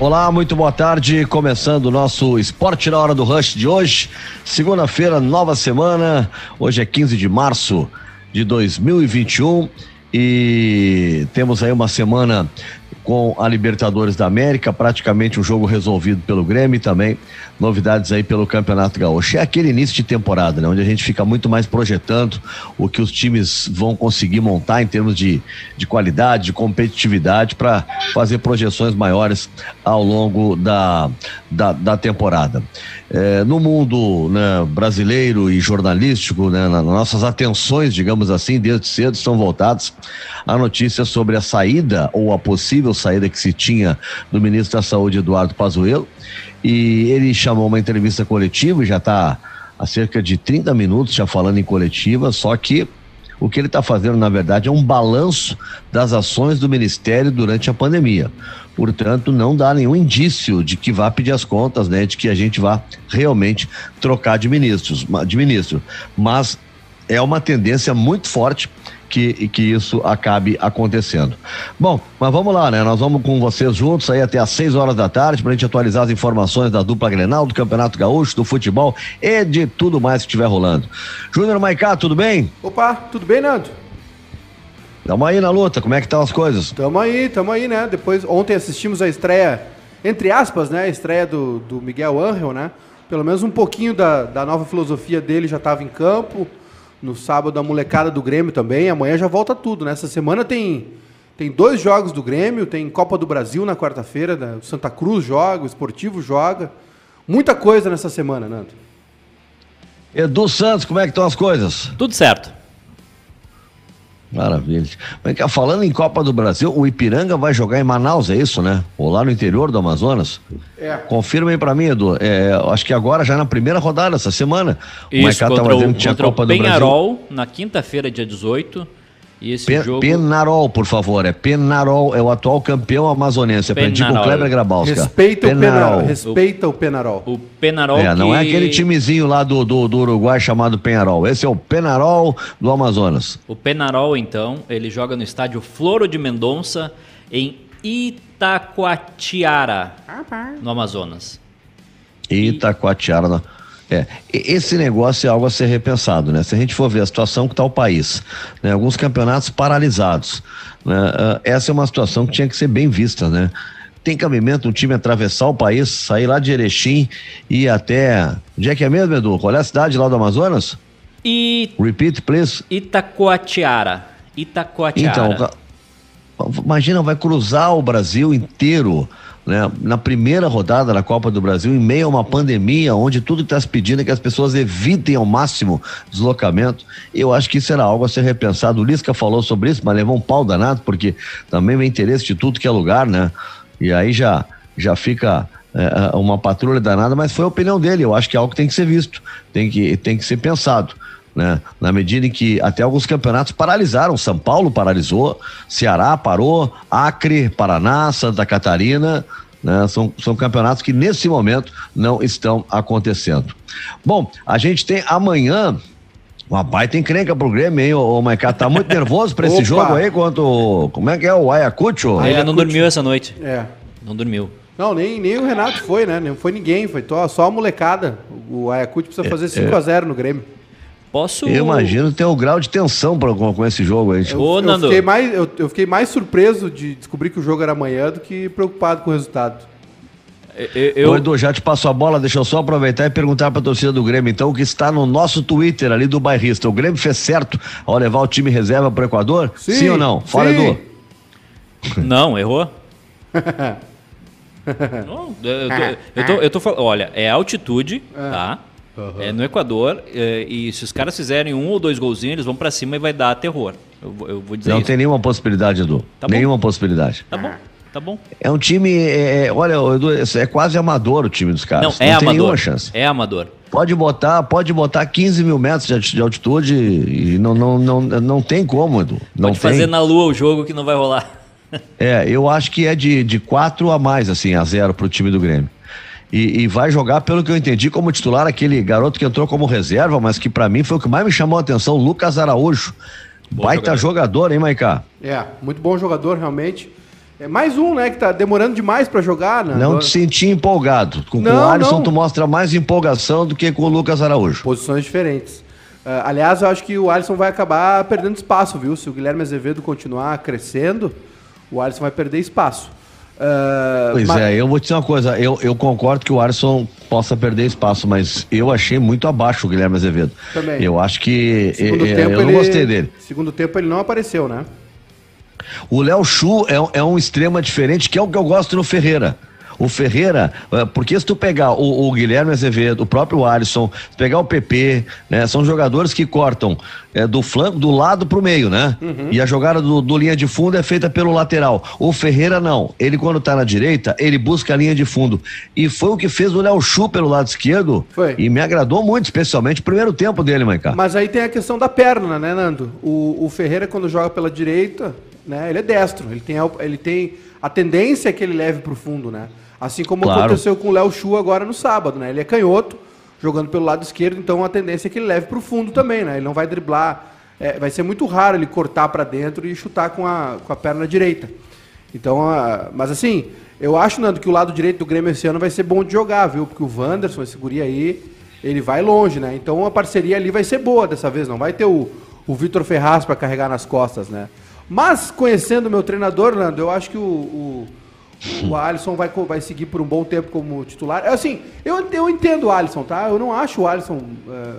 Olá, muito boa tarde. Começando o nosso Esporte na Hora do Rush de hoje. Segunda-feira, nova semana. Hoje é 15 de março de 2021 e temos aí uma semana com a Libertadores da América, praticamente um jogo resolvido pelo Grêmio e também novidades aí pelo Campeonato Gaúcho. É aquele início de temporada, né? Onde a gente fica muito mais projetando o que os times vão conseguir montar em termos de, de qualidade, de competitividade, para fazer projeções maiores ao longo da, da, da temporada. É, no mundo né, brasileiro e jornalístico, né, nossas atenções, digamos assim, desde cedo, estão voltadas a notícias sobre a saída ou a possível saída que se tinha do ministro da Saúde, Eduardo Pazuello, e ele chamou uma entrevista coletiva, já está há cerca de 30 minutos já falando em coletiva, só que o que ele está fazendo, na verdade, é um balanço das ações do Ministério durante a pandemia. Portanto, não dá nenhum indício de que vá pedir as contas, né? De que a gente vá realmente trocar de ministros, de ministro. Mas é uma tendência muito forte que, que isso acabe acontecendo. Bom, mas vamos lá, né? Nós vamos com vocês juntos aí até às 6 horas da tarde para a gente atualizar as informações da dupla Grenal, do Campeonato Gaúcho, do futebol e de tudo mais que estiver rolando. Júnior Maicá, tudo bem? Opa, tudo bem, Nando? Tamo aí na luta, como é que estão as coisas? Tamo aí, tamo aí, né? Depois, ontem assistimos a estreia, entre aspas, né? A estreia do, do Miguel Angel, né? Pelo menos um pouquinho da, da nova filosofia dele já estava em campo. No sábado, a molecada do Grêmio também. Amanhã já volta tudo, né? Essa semana tem, tem dois jogos do Grêmio, tem Copa do Brasil na quarta-feira, né? o Santa Cruz joga, o Esportivo joga. Muita coisa nessa semana, Nando. Edu Santos, como é que estão as coisas? Tudo certo. Maravilha. Mas, falando em Copa do Brasil, o Ipiranga vai jogar em Manaus, é isso, né? Ou lá no interior do Amazonas? É. Confirma aí pra mim, Edu. É, acho que agora, já na primeira rodada, essa semana, isso, o Maicá tava dizendo que tinha Copa do Brasil. Penharol, na quinta-feira, dia 18. E esse Pen, jogo... Penarol, por favor, é Penarol, é o atual campeão amazonense. Aprendi com o Kleber Grabalska. Respeita Penarol. o Penarol. Respeita o Penarol. O Penarol. É, não é aquele timezinho lá do, do, do, Uruguai chamado Penarol. Esse é o Penarol do Amazonas. O Penarol, então, ele joga no estádio Floro de Mendonça, em Itacoatiara, no Amazonas. Itacoatiara, no... É, esse negócio é algo a ser repensado, né? Se a gente for ver a situação que está o país, né? alguns campeonatos paralisados, né? Uh, essa é uma situação que tinha que ser bem vista, né? Tem cabimento um time atravessar o país, sair lá de Erechim e ir até. Onde é que é mesmo, Edu? Qual é a cidade lá do Amazonas? E... Repeat, please. Itacoatiara. Itacoatiara. Então, imagina, vai cruzar o Brasil inteiro né, na primeira rodada da Copa do Brasil, em meio a uma pandemia, onde tudo está se pedindo é que as pessoas evitem ao máximo deslocamento, eu acho que isso era algo a ser repensado. O Lisca falou sobre isso, mas levou um pau danado, porque também vem interesse de tudo que é lugar, né? E aí já, já fica é, uma patrulha danada, mas foi a opinião dele. Eu acho que é algo que tem que ser visto, tem que, tem que ser pensado né? Na medida em que até alguns campeonatos paralisaram, São Paulo paralisou, Ceará parou, Acre, Paraná, Santa Catarina, né? São, são campeonatos que nesse momento não estão acontecendo. Bom, a gente tem amanhã uma baita encrenca pro Grêmio, hein, ô, Maicá? Tá muito nervoso pra esse jogo aí, quanto. Como é que é o Ayacucho? Ele não dormiu essa noite. É. Não dormiu. Não, nem, nem o Renato foi, né? Não foi ninguém, foi só a molecada. O Ayacucho precisa fazer 5x0 é, é. no Grêmio. Posso. Eu imagino ter um grau de tensão pra, com, com esse jogo aí. Eu, eu, fiquei mais, eu, eu, fiquei mais surpreso de descobrir que o jogo era amanhã do que preocupado com o resultado. Eu, eu... Ô, Edu, já te passo a bola, deixa eu só aproveitar e perguntar pra torcida do Grêmio, então, que está no nosso Twitter ali do bairrista. O Grêmio fez certo ao levar o time reserva pro Equador? Sim, sim ou não? Fala, sim. Edu. Não, errou. não, eu, tô, eu, tô, eu tô falando, olha, é altitude, é. tá? Uhum. É no Equador, é, e se os caras fizerem um ou dois golzinhos, eles vão para cima e vai dar terror. Eu, eu vou dizer Não isso. tem nenhuma possibilidade, Edu. Tá nenhuma possibilidade. Tá bom. Tá bom. É um time, é, é olha, Edu, é quase amador o time dos caras. Não, é Não tem amador. nenhuma chance. É amador. Pode botar, pode botar 15 mil metros de altitude e não, não, não, não tem como, Edu. Não pode tem. fazer na lua o jogo que não vai rolar. É, eu acho que é de, de 4 a mais, assim, a zero pro time do Grêmio. E, e, vai jogar, pelo que eu entendi, como titular aquele garoto que entrou como reserva, mas que para mim foi o que mais me chamou a atenção, Lucas Araújo. Bom Baita jogador. jogador, hein, Maicá? É, muito bom jogador, realmente. É mais um, né, que tá demorando demais para jogar, né? Não te senti empolgado. Com, não, com o Alisson, não. tu mostra mais empolgação do que com o Lucas Araújo. Posições diferentes. Uh, aliás, eu acho que o Alisson vai acabar perdendo espaço, viu? Se o Guilherme Azevedo continuar crescendo, o Alisson vai perder espaço. Uh, pois mas... é, eu vou te dizer uma coisa, eu, eu concordo que o Alisson possa perder espaço, mas eu achei muito abaixo o Guilherme Azevedo. Também. Eu acho que. Segundo é, tempo eu ele, não gostei dele. Segundo tempo ele não apareceu, né? O Léo Chu é, é um extrema diferente, que é o que eu gosto no Ferreira. O Ferreira, eh, porque se tu pegar o, o Guilherme Azevedo, o próprio Alisson, pegar o PP, né, são jogadores que cortam é, do flanco, do lado pro meio, né? Uhum. E a jogada do, do, linha de fundo é feita pelo lateral. O Ferreira não. Ele, quando tá na direita, ele busca a linha de fundo. E foi o que fez o Léo Chu pelo lado esquerdo. Foi. E me agradou muito, especialmente o primeiro tempo dele, Maicá. Mas aí tem a questão da perna, né, Nando? O, o Ferreira, quando joga pela direita, né? Ele é destro, ele tem a, ele tem a tendência que ele leve para o fundo, né? Assim como claro. aconteceu com o Léo Chu agora no sábado, né? Ele é canhoto, jogando pelo lado esquerdo, então a tendência é que ele leve para o fundo também, né? Ele não vai driblar, é, vai ser muito raro ele cortar para dentro e chutar com a, com a perna direita. Então, a, mas assim, eu acho, Nando, que o lado direito do Grêmio esse ano vai ser bom de jogar, viu? Porque o Wanderson, esse guri aí, ele vai longe, né? Então a parceria ali vai ser boa dessa vez, não vai ter o, o Vitor Ferraz para carregar nas costas, né? Mas, conhecendo o meu treinador, Nando, eu acho que o, o, o Alisson vai, vai seguir por um bom tempo como titular. É assim, eu, eu entendo o Alisson, tá? Eu não acho o Alisson é,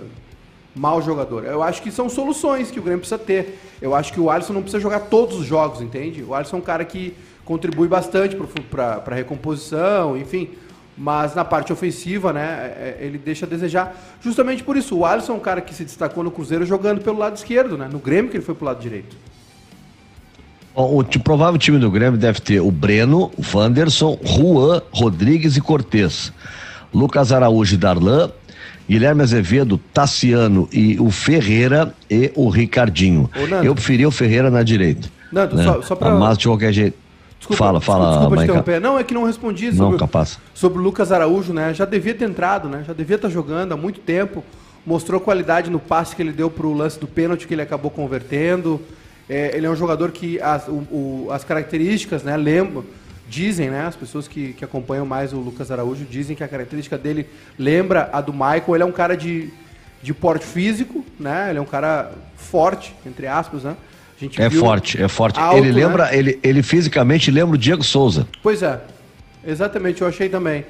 mau jogador. Eu acho que são soluções que o Grêmio precisa ter. Eu acho que o Alisson não precisa jogar todos os jogos, entende? O Alisson é um cara que contribui bastante para a recomposição, enfim. Mas na parte ofensiva, né, é, é, ele deixa a desejar. Justamente por isso, o Alisson é um cara que se destacou no Cruzeiro jogando pelo lado esquerdo, né? No Grêmio que ele foi pro lado direito. O, provável time do Grêmio deve ter o Breno, Wanderson, Juan, Rodrigues e Cortez. Lucas Araújo e Darlan, Guilherme Azevedo, Tassiano e o Ferreira e o Ricardinho. Ô, Eu preferi o Ferreira na direita. Nando, né? só, só pra... Mas de qualquer jeito. Desculpa, fala, fala, desculpa te interromper. Não, é que não respondi sobre, não, capaz. sobre o Lucas Araújo, né? Já devia ter entrado, né? Já devia estar jogando há muito tempo. Mostrou qualidade no passe que ele deu para o lance do pênalti que ele acabou convertendo. É, ele é um jogador que as, o, o, as características, né, lembram, dizem, né, as pessoas que, que acompanham mais o Lucas Araújo dizem que a característica dele lembra a do Michael. Ele é um cara de, de porte físico, né? Ele é um cara forte, entre aspas, né? é forte, é forte. Alto, ele né? lembra, né? ele, ele fisicamente lembra o Diego Souza. Pois é, exatamente, eu achei também.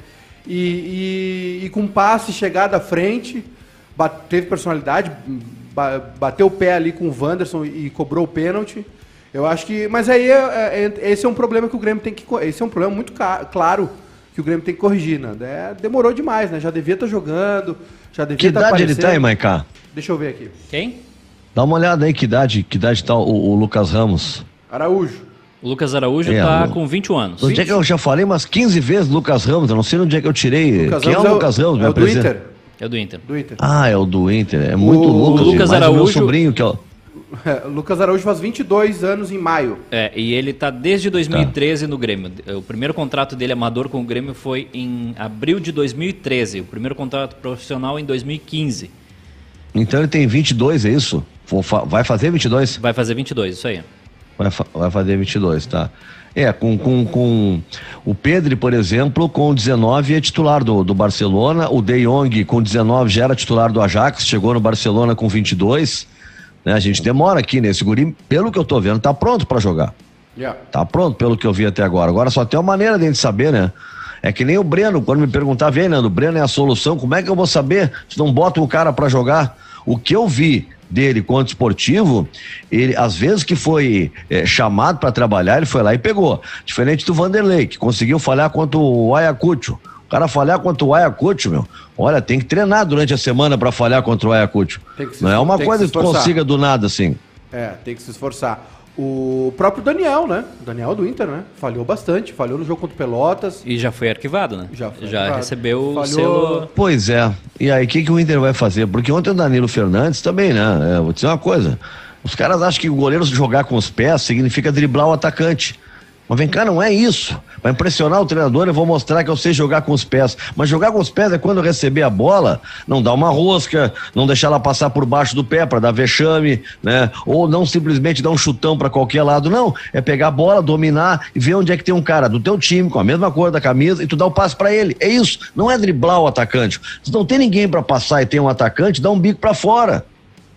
E, e, e com passe, chegada à frente, teve personalidade, bateu o pé ali com o Wanderson e cobrou o pênalti. Eu acho que. Mas aí é, é, é, esse é um problema que o Grêmio tem que. Esse é um problema muito claro que o Grêmio tem que corrigir, né? É, demorou demais, né? Já devia estar tá jogando, já devia estar. Que tá idade ele tem, Maiká? Deixa eu ver aqui. Quem? Dá uma olhada aí, que idade, que idade tá o, o Lucas Ramos? Araújo. O Lucas Araújo está é, com 21 anos. Onde 20? é que eu já falei umas 15 vezes Lucas Ramos? Eu não sei onde é que eu tirei. Lucas Quem Ramos é o Lucas Ramos? É o do Inter. É o do Inter. Do Inter. Ah, é o do Inter. É muito o, louco. O Lucas Araújo. O meu sobrinho que o... É, Lucas Araújo faz 22 anos em maio. É, e ele tá desde 2013 tá. no Grêmio. O primeiro contrato dele amador com o Grêmio foi em abril de 2013. O primeiro contrato profissional em 2015. Então ele tem 22, é isso? Vai fazer 22? Vai fazer 22, isso aí. Vai, fa vai fazer 22, tá. É, com, com, com o Pedro, por exemplo, com 19 é titular do, do Barcelona, o De Jong com 19 já era titular do Ajax, chegou no Barcelona com 22. Né? A gente demora aqui nesse guri, pelo que eu tô vendo, tá pronto para jogar. Yeah. Tá pronto pelo que eu vi até agora. Agora só tem uma maneira de a gente saber, né? É que nem o Breno, quando me perguntava, vem, Nando, o Breno é a solução, como é que eu vou saber se não bota o cara para jogar? O que eu vi dele quanto esportivo, ele, às vezes que foi é, chamado para trabalhar, ele foi lá e pegou. Diferente do Vanderlei, que conseguiu falhar contra o Ayacucho. O cara falhar contra o Ayacucho, meu, olha, tem que treinar durante a semana para falhar contra o Ayacucho. Não é uma coisa que, que tu consiga do nada assim. É, tem que se esforçar. O próprio Daniel, né? O Daniel do Inter, né? Falhou bastante, falhou no jogo contra o Pelotas. E já foi arquivado, né? Já foi Já arquivado. recebeu o selo. Pois é. E aí, o que, que o Inter vai fazer? Porque ontem o Danilo Fernandes também, né? É, vou dizer uma coisa. Os caras acham que o goleiro jogar com os pés significa driblar o atacante. Mas vem cá, não é isso. Para impressionar o treinador, eu vou mostrar que eu sei jogar com os pés. Mas jogar com os pés é quando receber a bola, não dar uma rosca, não deixar ela passar por baixo do pé para dar vexame, né? Ou não simplesmente dar um chutão para qualquer lado, não. É pegar a bola, dominar e ver onde é que tem um cara do teu time com a mesma cor da camisa e tu dá o passe para ele. É isso. Não é driblar o atacante. Se não tem ninguém para passar e tem um atacante, dá um bico para fora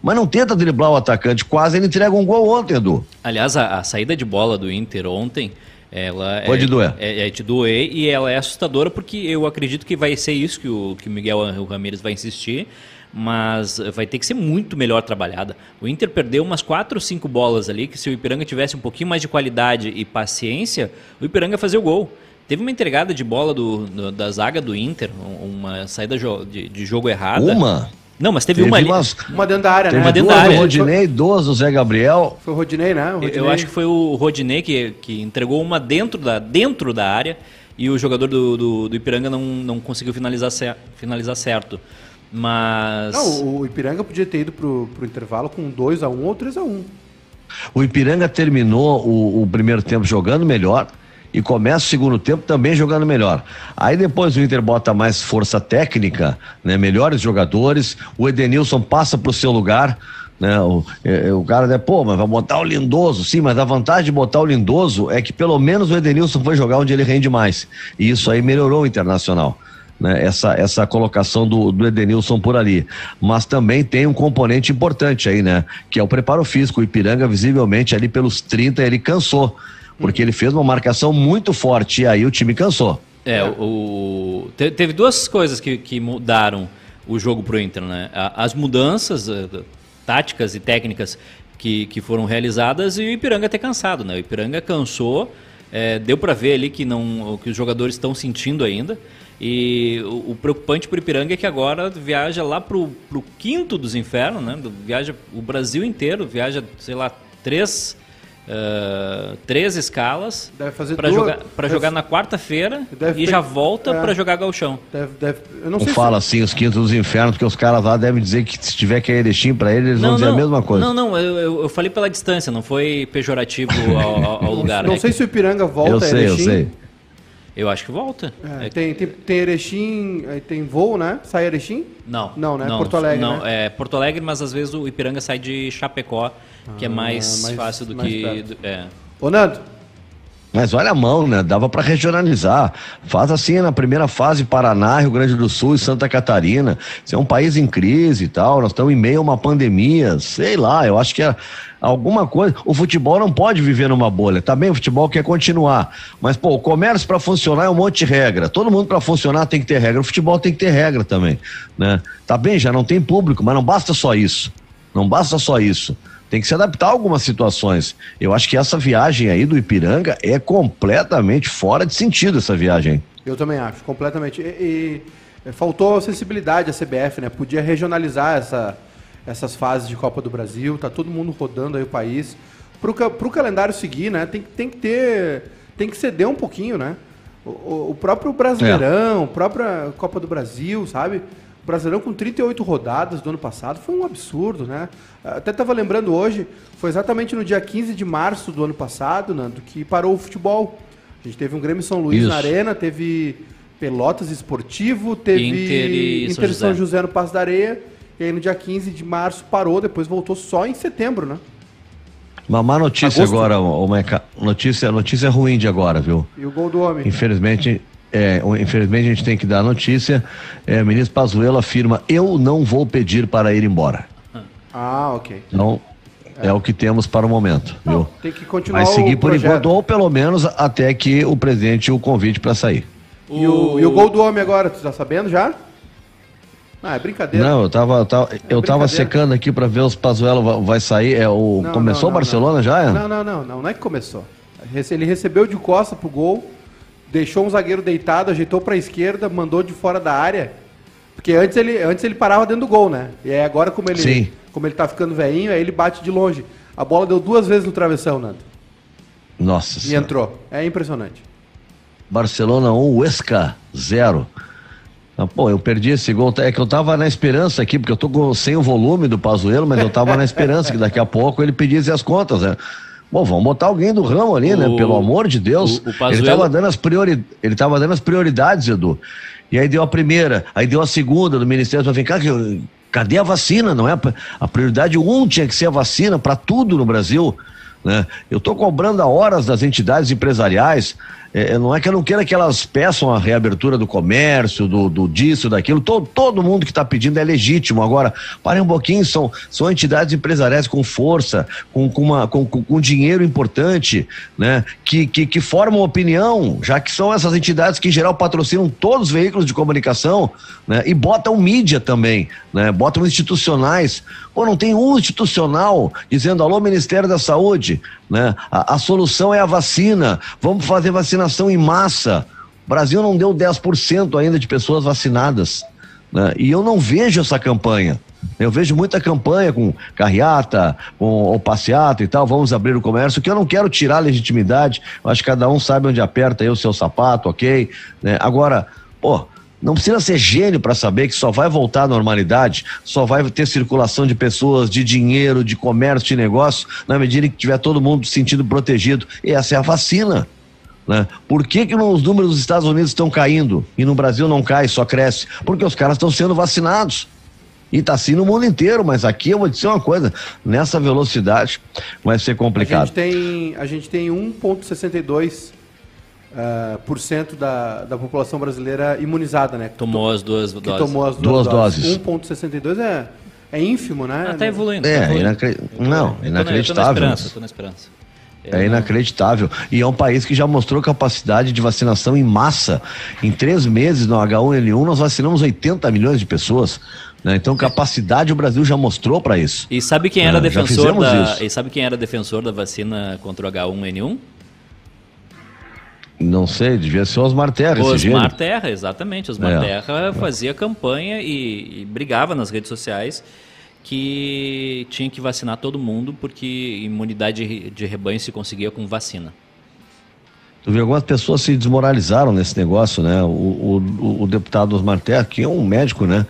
mas não tenta driblar o atacante. Quase ele entrega um gol ontem, Edu. Aliás, a, a saída de bola do Inter ontem. Ela Pode é, doer. É, é, de doer e ela é assustadora porque eu acredito que vai ser isso que o, que o Miguel Ramírez vai insistir, mas vai ter que ser muito melhor trabalhada. O Inter perdeu umas quatro ou cinco bolas ali, que se o Ipiranga tivesse um pouquinho mais de qualidade e paciência, o Ipiranga fazia o gol. Teve uma entregada de bola do, do da zaga do Inter, uma saída de, de jogo errada. Uma? Não, mas teve, teve uma ali. Umas, uma dentro da área, teve né? Uma dentro da área. Rodinei, duas do Zé Gabriel. Foi o Rodinei, né? O Rodinei. Eu acho que foi o Rodinei que, que entregou uma dentro da, dentro da área e o jogador do, do, do Ipiranga não, não conseguiu finalizar, cer finalizar certo. Mas. Não, o Ipiranga podia ter ido pro, pro intervalo com 2x1 um ou 3x1. Um. O Ipiranga terminou o, o primeiro tempo jogando melhor e começa o segundo tempo também jogando melhor. Aí depois o Inter bota mais força técnica, né? Melhores jogadores, o Edenilson passa para o seu lugar, né? O, é, é, o cara, né, pô, mas vai botar o Lindoso, sim, mas a vantagem de botar o Lindoso é que pelo menos o Edenilson foi jogar onde ele rende mais. E isso aí melhorou o Internacional. Né, essa, essa colocação do, do Edenilson por ali. Mas também tem um componente importante aí, né? Que é o preparo físico. O Ipiranga, visivelmente, ali pelos 30, ele cansou porque ele fez uma marcação muito forte e aí o time cansou. É, o, teve duas coisas que, que mudaram o jogo para o Inter, né? As mudanças uh, táticas e técnicas que, que foram realizadas e o Ipiranga ter cansado, né? O Ipiranga cansou, é, deu para ver ali que não que os jogadores estão sentindo ainda. E o, o preocupante para o Ipiranga é que agora viaja lá para o quinto dos infernos, né? Viaja o Brasil inteiro, viaja, sei lá, três Uh, três escalas para jogar, pra jogar na quarta-feira e ter, já volta é, para jogar galchão. Deve, deve, eu não, não fala se... assim os quintos dos infernos, porque os caras lá devem dizer que se tiver que ir Erechim para eles, eles não, vão dizer não, a mesma coisa. Não, não, eu, eu, eu, falei pela distância, não foi pejorativo ao, ao lugar. Não, não é sei que... se o Ipiranga volta eu sei, Eu sei, eu acho que volta. É, é tem, tem, tem Erechim, tem voo, né? Sai Erechim? Não. Não, né? Não, Porto Alegre. Não, né? é Porto Alegre, mas às vezes o Ipiranga sai de Chapecó, que é ah, é mais, mais fácil do mais que. Do, é. Ô, Nando. Mas olha a mão, né? Dava para regionalizar. Faz assim na primeira fase Paraná, Rio Grande do Sul e Santa Catarina. Isso é um país em crise e tal. Nós estamos em meio a uma pandemia. Sei lá, eu acho que é alguma coisa. O futebol não pode viver numa bolha. Também tá o futebol quer continuar. Mas, pô, o comércio para funcionar é um monte de regra. Todo mundo para funcionar tem que ter regra. O futebol tem que ter regra também. Né? Tá bem, já não tem público, mas não basta só isso. Não basta só isso tem que se adaptar a algumas situações. Eu acho que essa viagem aí do Ipiranga é completamente fora de sentido essa viagem. Eu também acho, completamente. E, e faltou sensibilidade à CBF, né? Podia regionalizar essa, essas fases de Copa do Brasil, tá todo mundo rodando aí o país. Para o calendário seguir, né? Tem, tem que ter. Tem que ceder um pouquinho, né? O, o próprio Brasileirão, é. a própria Copa do Brasil, sabe? O Brasileirão com 38 rodadas do ano passado foi um absurdo, né? Até estava lembrando hoje, foi exatamente no dia 15 de março do ano passado, Nando, que parou o futebol. A gente teve um Grêmio São Luís Isso. na Arena, teve Pelotas Esportivo, teve Inter, e Inter São, José. São José no Passo da Areia. E aí no dia 15 de março parou, depois voltou só em setembro, né? Uma má notícia Agosto. agora, o Maica. Notícia, notícia ruim de agora, viu? E o gol do homem. Infelizmente, é, infelizmente a gente tem que dar a notícia. É, o ministro Pazuello afirma: eu não vou pedir para ir embora. Ah, ok. Então, é, é o que temos para o momento, não, viu? Tem que continuar Vai seguir por projeto. enquanto, ou pelo menos até que o presidente o convide para sair. E o, e o gol do homem agora, tu tá sabendo já? Ah, é brincadeira. Não, eu tava, eu tava, é eu tava secando aqui para ver os Pazuello vai sair. É o, não, começou não, o Barcelona já? É? Não, não, não, não, não é que começou. Ele recebeu de costa pro gol deixou um zagueiro deitado, ajeitou para a esquerda, mandou de fora da área. Porque antes ele, antes ele parava dentro do gol, né? E aí agora, como ele, Sim. como ele tá ficando velhinho, aí ele bate de longe. A bola deu duas vezes no travessão, Nando. Nossa E senhora. entrou. É impressionante. Barcelona 1, Huesca 0. Ah, pô, eu perdi esse gol. É que eu tava na esperança aqui, porque eu tô sem o volume do Pazuelo, mas eu tava na esperança que daqui a pouco ele pedisse as contas, né? Bom, vamos botar alguém do ramo ali, né? O- Pelo amor de Deus. o- o ele Pazuello- estava dando, as priori... ele tava dando as prioridades, Edu. E aí deu a primeira, aí deu a segunda do Ministério. Falei, cara, que- cadê a vacina? Não é? A prioridade um tinha que ser a vacina para tudo no Brasil. Né? Eu estou cobrando a horas das entidades empresariais. É, não é que eu não queira que elas peçam a reabertura do comércio, do, do disso, daquilo. Todo, todo mundo que está pedindo é legítimo. Agora, parem um pouquinho, são, são entidades empresariais com força, com, com, uma, com, com dinheiro importante, né? que, que, que formam opinião, já que são essas entidades que, em geral, patrocinam todos os veículos de comunicação né? e botam mídia também, né? botam institucionais. Pô, não tem um institucional dizendo, alô, Ministério da Saúde, né? A, a solução é a vacina, vamos fazer vacinação em massa. O Brasil não deu 10% ainda de pessoas vacinadas. Né? E eu não vejo essa campanha. Eu vejo muita campanha com carreata, com o passeata e tal, vamos abrir o comércio, que eu não quero tirar a legitimidade, eu acho que cada um sabe onde aperta aí o seu sapato, ok? Né? Agora, pô, não precisa ser gênio para saber que só vai voltar à normalidade, só vai ter circulação de pessoas, de dinheiro, de comércio, de negócio, na medida em que tiver todo mundo se sentindo protegido. E essa é a vacina. Né? Por que, que os números dos Estados Unidos estão caindo e no Brasil não cai, só cresce? Porque os caras estão sendo vacinados. E está assim no mundo inteiro, mas aqui eu vou dizer uma coisa: nessa velocidade vai ser A complicado. gente tem, a gente tem 1,62% ah, por cento da, da população brasileira imunizada, né? Tomou as duas que doses. tomou as Duas duas, doses. 1,62 é, é ínfimo, né? Ah, tá evoluindo. É, tá evoluindo. inacre- não, tô inacreditável. Eu tô na esperança, tô na esperança. Eu É inacreditável. E é um país que já mostrou capacidade de vacinação em massa. Em três meses no H1N1, nós vacinamos 80 milhões de pessoas. né? Então, capacidade o Brasil já mostrou para isso. E sabe quem era É, já defensor fizemos da isso. e sabe quem era defensor da vacina contra o H1N1? Não sei, devia ser Osmar Terra, esse. Osmar Terra, exatamente. Osmar É. Terra fazia campanha e, e brigava nas redes sociais que tinha que vacinar todo mundo porque imunidade de- rebanho se conseguia com vacina. Tu vê, algumas pessoas se desmoralizaram nesse negócio, né? O, o, o deputado Osmar Terra, que é um médico, né?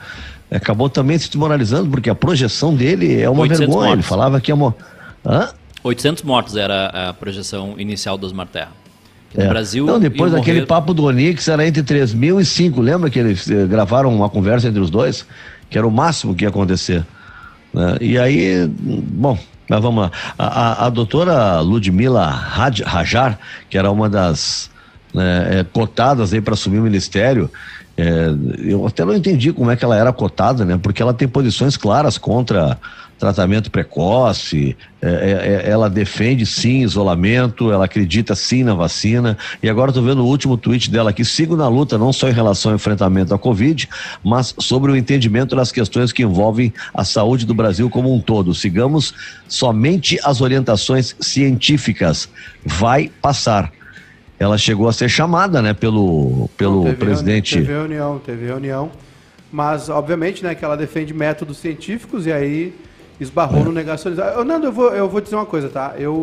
Acabou também se desmoralizando, porque a projeção dele é uma 800 vergonha. Ele mortos. falava que é uma. Hã? 800 mortos era a projeção inicial do Osmar Terra. É. No Brasil. Não, depois daquele morrer- papo do Onix era entre 3 mil e 5. Lembra que eles eh, gravaram uma conversa entre os dois? Que era o máximo que ia acontecer. né? E aí, bom, mas vamos lá. A, a, a doutora Ludmila Raj- Rajar, que era uma das né, eh, cotadas aí para assumir o ministério, eh, eu até não entendi como é que ela era cotada, né? Porque ela tem posições claras contra tratamento precoce, é, é, é, ela defende sim isolamento, ela acredita sim na vacina. E agora estou vendo o último tweet dela aqui: sigo na luta não só em relação ao enfrentamento à Covid, mas sobre o entendimento das questões que envolvem a saúde do Brasil como um todo. Sigamos somente as orientações científicas. Vai passar. Ela chegou a ser chamada, né, pelo, pelo Teve presidente. reuni- Teve reunião, teve reunião. Mas, obviamente, né, que ela defende métodos científicos e aí esbarrou no negacionismo. Ô, Nando, eu vou, eu vou dizer uma coisa, tá? Eu,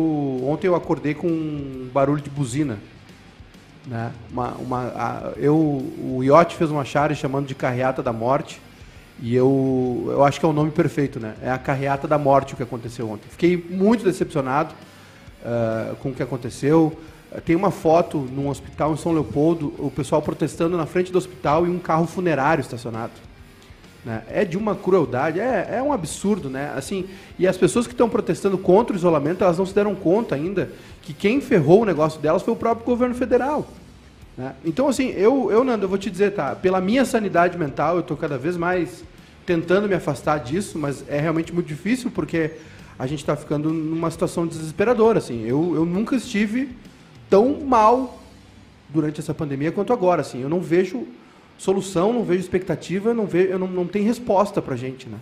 ontem eu acordei com um barulho de buzina. Né? Uma, uma, a- eu, o Iote fez uma chave chamando de carreata da morte. E eu, eu acho que é o nome perfeito, né? É a carreata da morte o que aconteceu ontem. Fiquei muito decepcionado ah, com o que aconteceu. Tem uma foto num hospital em São Leopoldo, o pessoal protestando na frente do hospital e um carro funerário estacionado. Né? É de uma crueldade, é, é um absurdo, né? Assim, e as pessoas que estão protestando contra o isolamento, elas não se deram conta ainda que quem ferrou o negócio delas foi o próprio governo federal. né? Então, assim, eu, eu, Nando, eu vou te dizer, tá? Pela minha sanidade mental, eu estou cada vez mais tentando me afastar disso, mas é realmente muito difícil porque a gente está ficando numa situação desesperadora, assim. Eu, eu nunca estive tão mal durante essa pandemia quanto agora, assim. Eu não vejo solução, não vejo expectativa, não vejo, não, não tem resposta pra gente, né?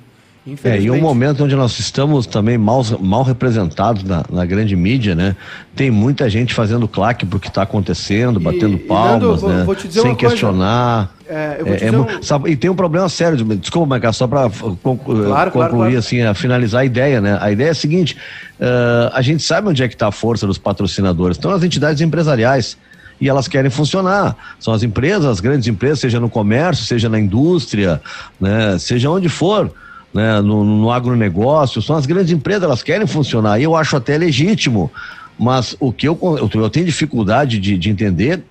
É, e um momento onde nós estamos também mal, mal representados na, na grande mídia, né? Tem muita gente fazendo claque pro que está acontecendo, E- batendo e, palmas, Nando, vou- né? vou dizer Sem questionar. É, vou É, é um- sabe, e tem um problema sério, de- desculpa, só para concluir, Claro, claro, claro. assim, a finalizar a ideia, né? A ideia é a seguinte: ah, a gente sabe onde é que está a força dos patrocinadores, estão as entidades empresariais. E elas querem funcionar. São as empresas, as grandes empresas, seja no comércio, seja na indústria, né? seja onde for, né? no, no agronegócio, são as grandes empresas, elas querem funcionar. E eu acho até legítimo Mas o que eu, eu tenho dificuldade de, de entender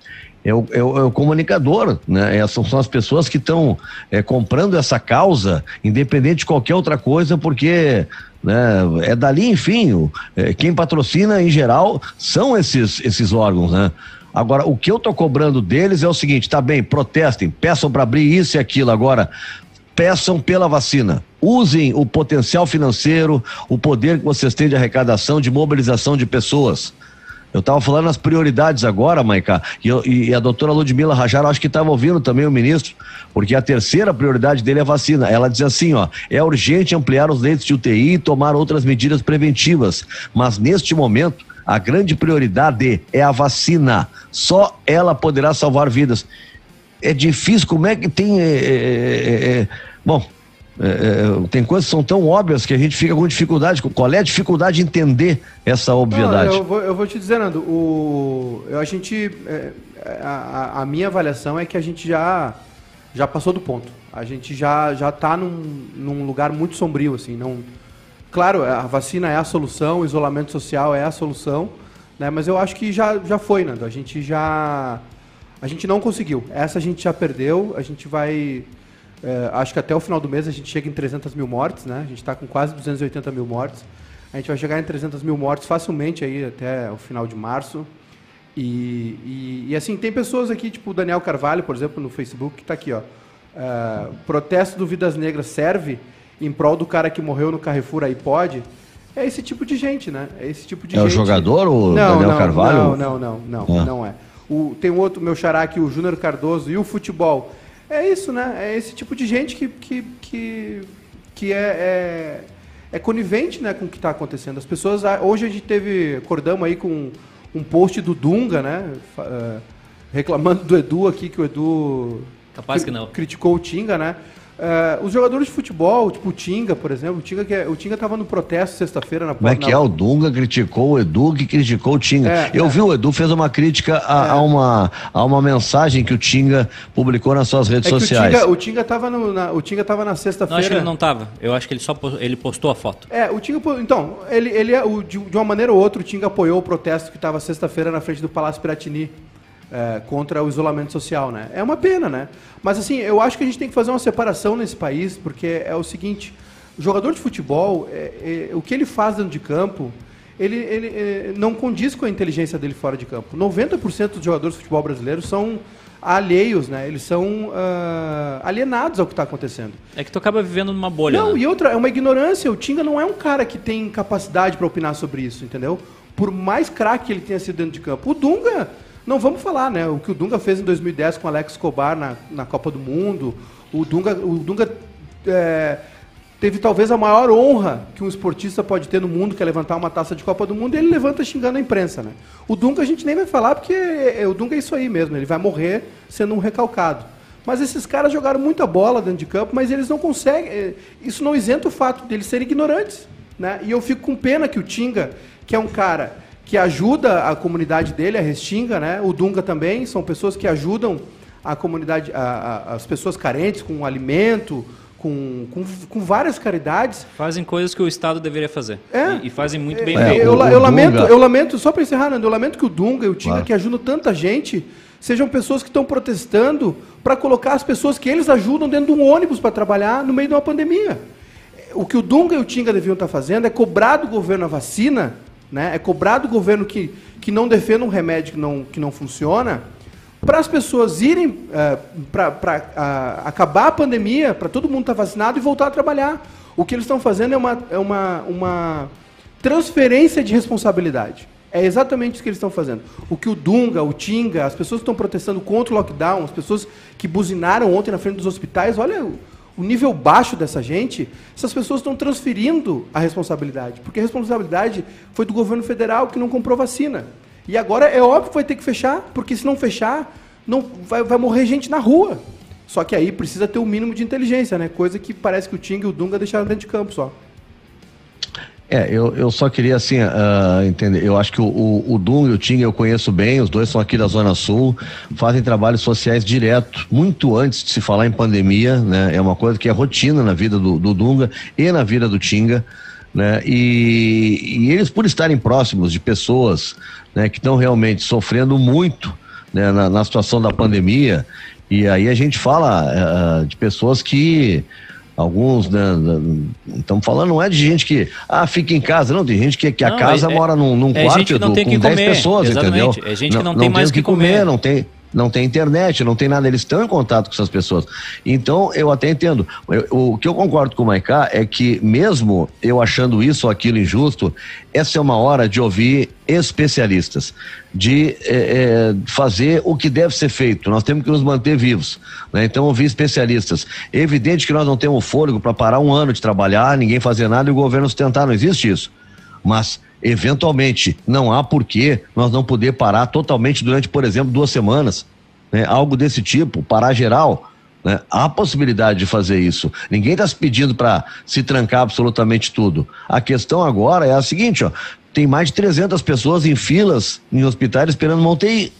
é o, é, o, é o, comunicador, né? É, são, são as pessoas que estão é, comprando essa causa, independente de qualquer outra coisa, porque né, é dali, enfim, o, é, quem patrocina em geral são esses, esses órgãos, né? Agora, o que eu tô cobrando deles é o seguinte: tá bem, protestem, peçam para abrir isso e aquilo. Agora, peçam pela vacina. Usem o potencial financeiro, o poder que vocês têm de arrecadação, de mobilização de pessoas. Eu estava falando as prioridades agora, Maica, e, e, a doutora Ludmila Rajar, acho que estava ouvindo também o ministro, porque a terceira prioridade dele é vacina. Ela diz assim, ó, é urgente ampliar os leitos de UTI e tomar outras medidas preventivas, mas neste momento a grande prioridade é a vacina. Só ela poderá salvar vidas. É difícil, como é que tem. É, é, é, é bom, é, é, tem coisas que são tão óbvias que a gente fica com dificuldade. Qual é a dificuldade de entender essa obviedade? Não, eu, vou, eu, vou, te dizer, Nando, o, a gente. A, a, minha avaliação é que a gente já, já passou do ponto. A gente já está num, num lugar muito sombrio, assim. Não, Claro, a vacina é a solução, o isolamento social é a solução, né? Mas eu acho que já, já foi, Nando. A gente já. A gente não conseguiu. Essa a gente já perdeu. A gente vai. É, acho que até o final do mês a gente chega em 300 mil mortes, né? A gente está com quase 280 mil mortes. A gente vai chegar em 300 mil mortes facilmente aí até o final de março. E, e, e assim, tem pessoas aqui, tipo o Daniel Carvalho, por exemplo, no Facebook, que está aqui, ó. É, protesto do Vidas Negras serve em prol do cara que morreu no Carrefour aí pode. É esse tipo de gente, né? É esse tipo de é gente. o jogador, o não, Daniel não, Carvalho? Não, não, não, não, ah. não é. O, tem um outro, meu xará aqui, o Júnior Cardoso, e o futebol. É isso, né? É esse tipo de gente que, que, que, que é, é, é conivente né, com o que está acontecendo. As pessoas. Ah, hoje a gente teve. Acordamos aí com um post do Dunga, né? Uh, reclamando do Edu aqui, que o Edu. Capaz que não. Criticou o Tinga, né? Uh, os jogadores de futebol, tipo o Tinga, por exemplo, o Tinga que é, o Tinga estava no protesto sexta-feira na Como é que é? O Dunga criticou o Edu que criticou o Tinga. É, Eu é. vi o Edu fez uma crítica a, é. a, uma, a uma mensagem que o Tinga publicou nas suas redes é sociais. O Tinga estava na, o Tinga tava na sexta-feira. Acho que ele não estava. Eu acho que ele só ele postou a foto. É, o Tinga, então, ele, ele é, o, de, de uma maneira ou outra, o Tinga apoiou o protesto que estava sexta-feira na frente do Palácio Piratini é, contra o isolamento social, né? É uma pena, né? Mas assim, eu acho que a gente tem que fazer uma separação nesse país, porque é o seguinte: o jogador de futebol, é, é, o que ele faz dentro de campo, ele, ele é, não condiz com a inteligência dele fora de campo. 90% dos jogadores de futebol brasileiros são alheios, né? Eles são uh, alienados ao que está acontecendo. É que tu acaba vivendo numa bolha. Não, né? e outra, é uma ignorância. O Tinga não é um cara que tem capacidade para opinar sobre isso, entendeu? Por mais craque ele tenha sido dentro de campo. O Dunga não vamos falar, né? O que o Dunga fez em 2010 com Alex Escobar na, na Copa do Mundo. O Dunga, o Dunga é, teve talvez a maior honra que um esportista pode ter no mundo, que é levantar uma taça de Copa do Mundo, e ele levanta xingando a imprensa, né? O Dunga a gente nem vai falar, porque é, o Dunga é isso aí mesmo, ele vai morrer sendo um recalcado. Mas esses caras jogaram muita bola dentro de campo, mas eles não conseguem. É, isso não isenta o fato deles serem ignorantes. Né? E eu fico com pena que o Tinga, que é um cara que ajuda a comunidade dele, a Restinga, né? O Dunga também, são pessoas que ajudam a comunidade, a, a, as pessoas carentes com alimento, com, com, com, várias caridades. Fazem coisas que o Estado deveria fazer. É. E, e fazem muito bem é, eu, eu, lamento, eu lamento, só para encerrar, Nando, eu lamento que o Dunga e o Tinga, claro. que ajudam tanta gente, sejam pessoas que estão protestando para colocar as pessoas que eles ajudam dentro de um ônibus para trabalhar no meio de uma pandemia. O que o Dunga e o Tinga deviam estar fazendo é cobrar do governo a vacina né? É cobrar do governo que, que não defenda um remédio que não, que não funciona, para as pessoas irem é, para acabar a pandemia, para todo mundo estar tá vacinado e voltar a trabalhar. O que eles estão fazendo é uma, é uma, uma transferência de responsabilidade. É exatamente isso que eles estão fazendo. O que o Dunga, o Tinga, as pessoas que estão protestando contra o lockdown, as pessoas que buzinaram ontem na frente dos hospitais, olha, o nível baixo dessa gente, essas pessoas estão transferindo a responsabilidade. Porque a responsabilidade foi do governo federal que não comprou vacina. E agora é óbvio que vai ter que fechar, porque se não fechar, não vai, vai morrer gente na rua. Só que aí precisa ter o um mínimo de inteligência, né? Coisa que parece que o Ting e o Dunga deixaram dentro de campo só. É, eu, eu só queria assim uh, entender. Eu acho que o, o, o Dum e o Ting eu conheço bem, os dois são aqui da Zona Sul, fazem trabalhos sociais direto, muito antes de se falar em pandemia, né? É uma coisa que é rotina na vida do, do Dunga e na vida do Tinga. né? E, e eles, por estarem próximos de pessoas né, que estão realmente sofrendo muito né, na, na, situação da pandemia, e aí a gente fala uh, de pessoas que alguns, né, estamos falando, não é de gente que, ah, fica em casa, não, tem gente que, que a casa é, mora num, num é quarto com 10 pessoas, exatamente. entendeu? É gente que não, não tem mais o que comer, comer, não tem não tem internet, não tem nada, eles estão em contato com essas pessoas. Então, eu até entendo. Eu, o que eu concordo com o Maiká é que, mesmo eu achando isso ou aquilo injusto, essa é uma hora de ouvir especialistas, de é, é, fazer o que deve ser feito. Nós temos que nos manter vivos. Né? Então, ouvir especialistas. É evidente que nós não temos fôlego para parar um ano de trabalhar, ninguém fazer nada e o governo sustentar, não existe isso. Mas eventualmente não há porquê nós não poder parar totalmente durante, por exemplo, duas semanas, né? algo desse tipo, parar geral. Né? Há possibilidade de fazer isso. Ninguém está se pedindo para se trancar absolutamente tudo. A questão agora é a seguinte: ó, tem mais de 300 pessoas em filas em hospitais esperando uma UTI.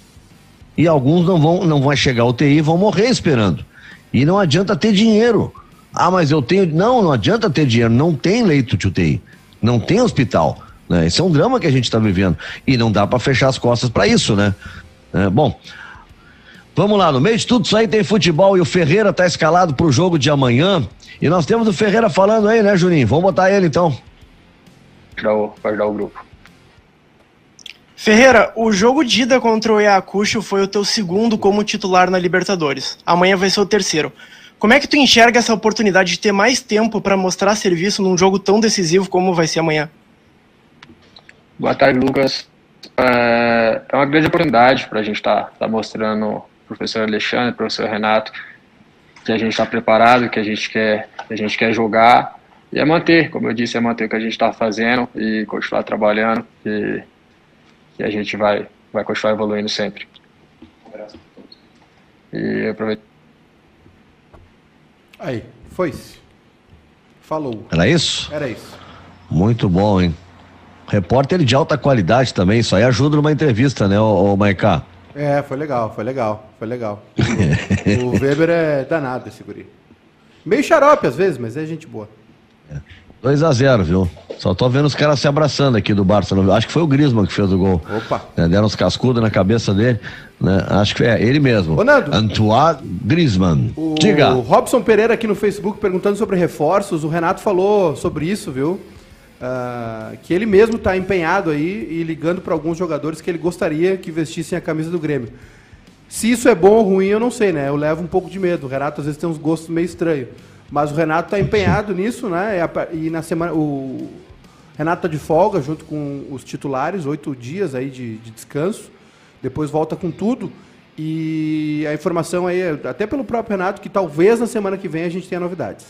E alguns não vão, não vão chegar ao UTI e vão morrer esperando. E não adianta ter dinheiro. Ah, mas eu tenho. Não, não adianta ter dinheiro. Não tem leito de UTI. Não tem hospital. Né? Esse é um drama que a gente está vivendo. E não dá para fechar as costas para isso, né? É, bom, vamos lá. No meio de tudo isso aí tem futebol e o Ferreira está escalado para o jogo de amanhã. E nós temos o Ferreira falando aí, né, Juninho? Vamos botar ele então. Para ajudar o grupo. Ferreira, o jogo de ida contra o Ayacucho foi o teu segundo como titular na Libertadores. Amanhã vai ser o terceiro. Como é que tu enxerga essa oportunidade de ter mais tempo para mostrar serviço num jogo tão decisivo como vai ser amanhã? Boa tarde, Lucas. É, é uma grande oportunidade para a gente estar tá, tá mostrando o professor Alexandre, professor Renato, que a gente está preparado, que a gente quer, que a gente quer jogar e é manter, como eu disse, é manter o que a gente está fazendo e continuar trabalhando e, e, a gente vai, vai continuar evoluindo sempre. Um abraço a todos. E aproveito. Aí, foi-se. Falou. Era isso? Era isso. Muito bom, hein? Repórter de alta qualidade também, isso aí ajuda numa entrevista, né, ô, ô Maiká? É, foi legal, foi legal, foi legal. O, o Weber é danado esse guri. Meio xarope às vezes, mas é gente boa. É. 2 a 0 viu? Só tô vendo os caras se abraçando aqui do Barça. Acho que foi o Grisman que fez o gol. Opa. É, deram uns cascudos na cabeça dele. Né? Acho que é ele mesmo. Ô, Nando, Antoine Grisman. O Diga. O Robson Pereira aqui no Facebook perguntando sobre reforços. O Renato falou sobre isso, viu? Uh, que ele mesmo está empenhado aí e ligando para alguns jogadores que ele gostaria que vestissem a camisa do Grêmio. Se isso é bom ou ruim, eu não sei, né? Eu levo um pouco de medo. O Renato às vezes tem uns gostos meio estranhos. Mas o Renato está empenhado nisso, né? E na semana. O Renato está de folga junto com os titulares, oito dias aí de, de descanso. Depois volta com tudo. E a informação aí, até pelo próprio Renato, que talvez na semana que vem a gente tenha novidades.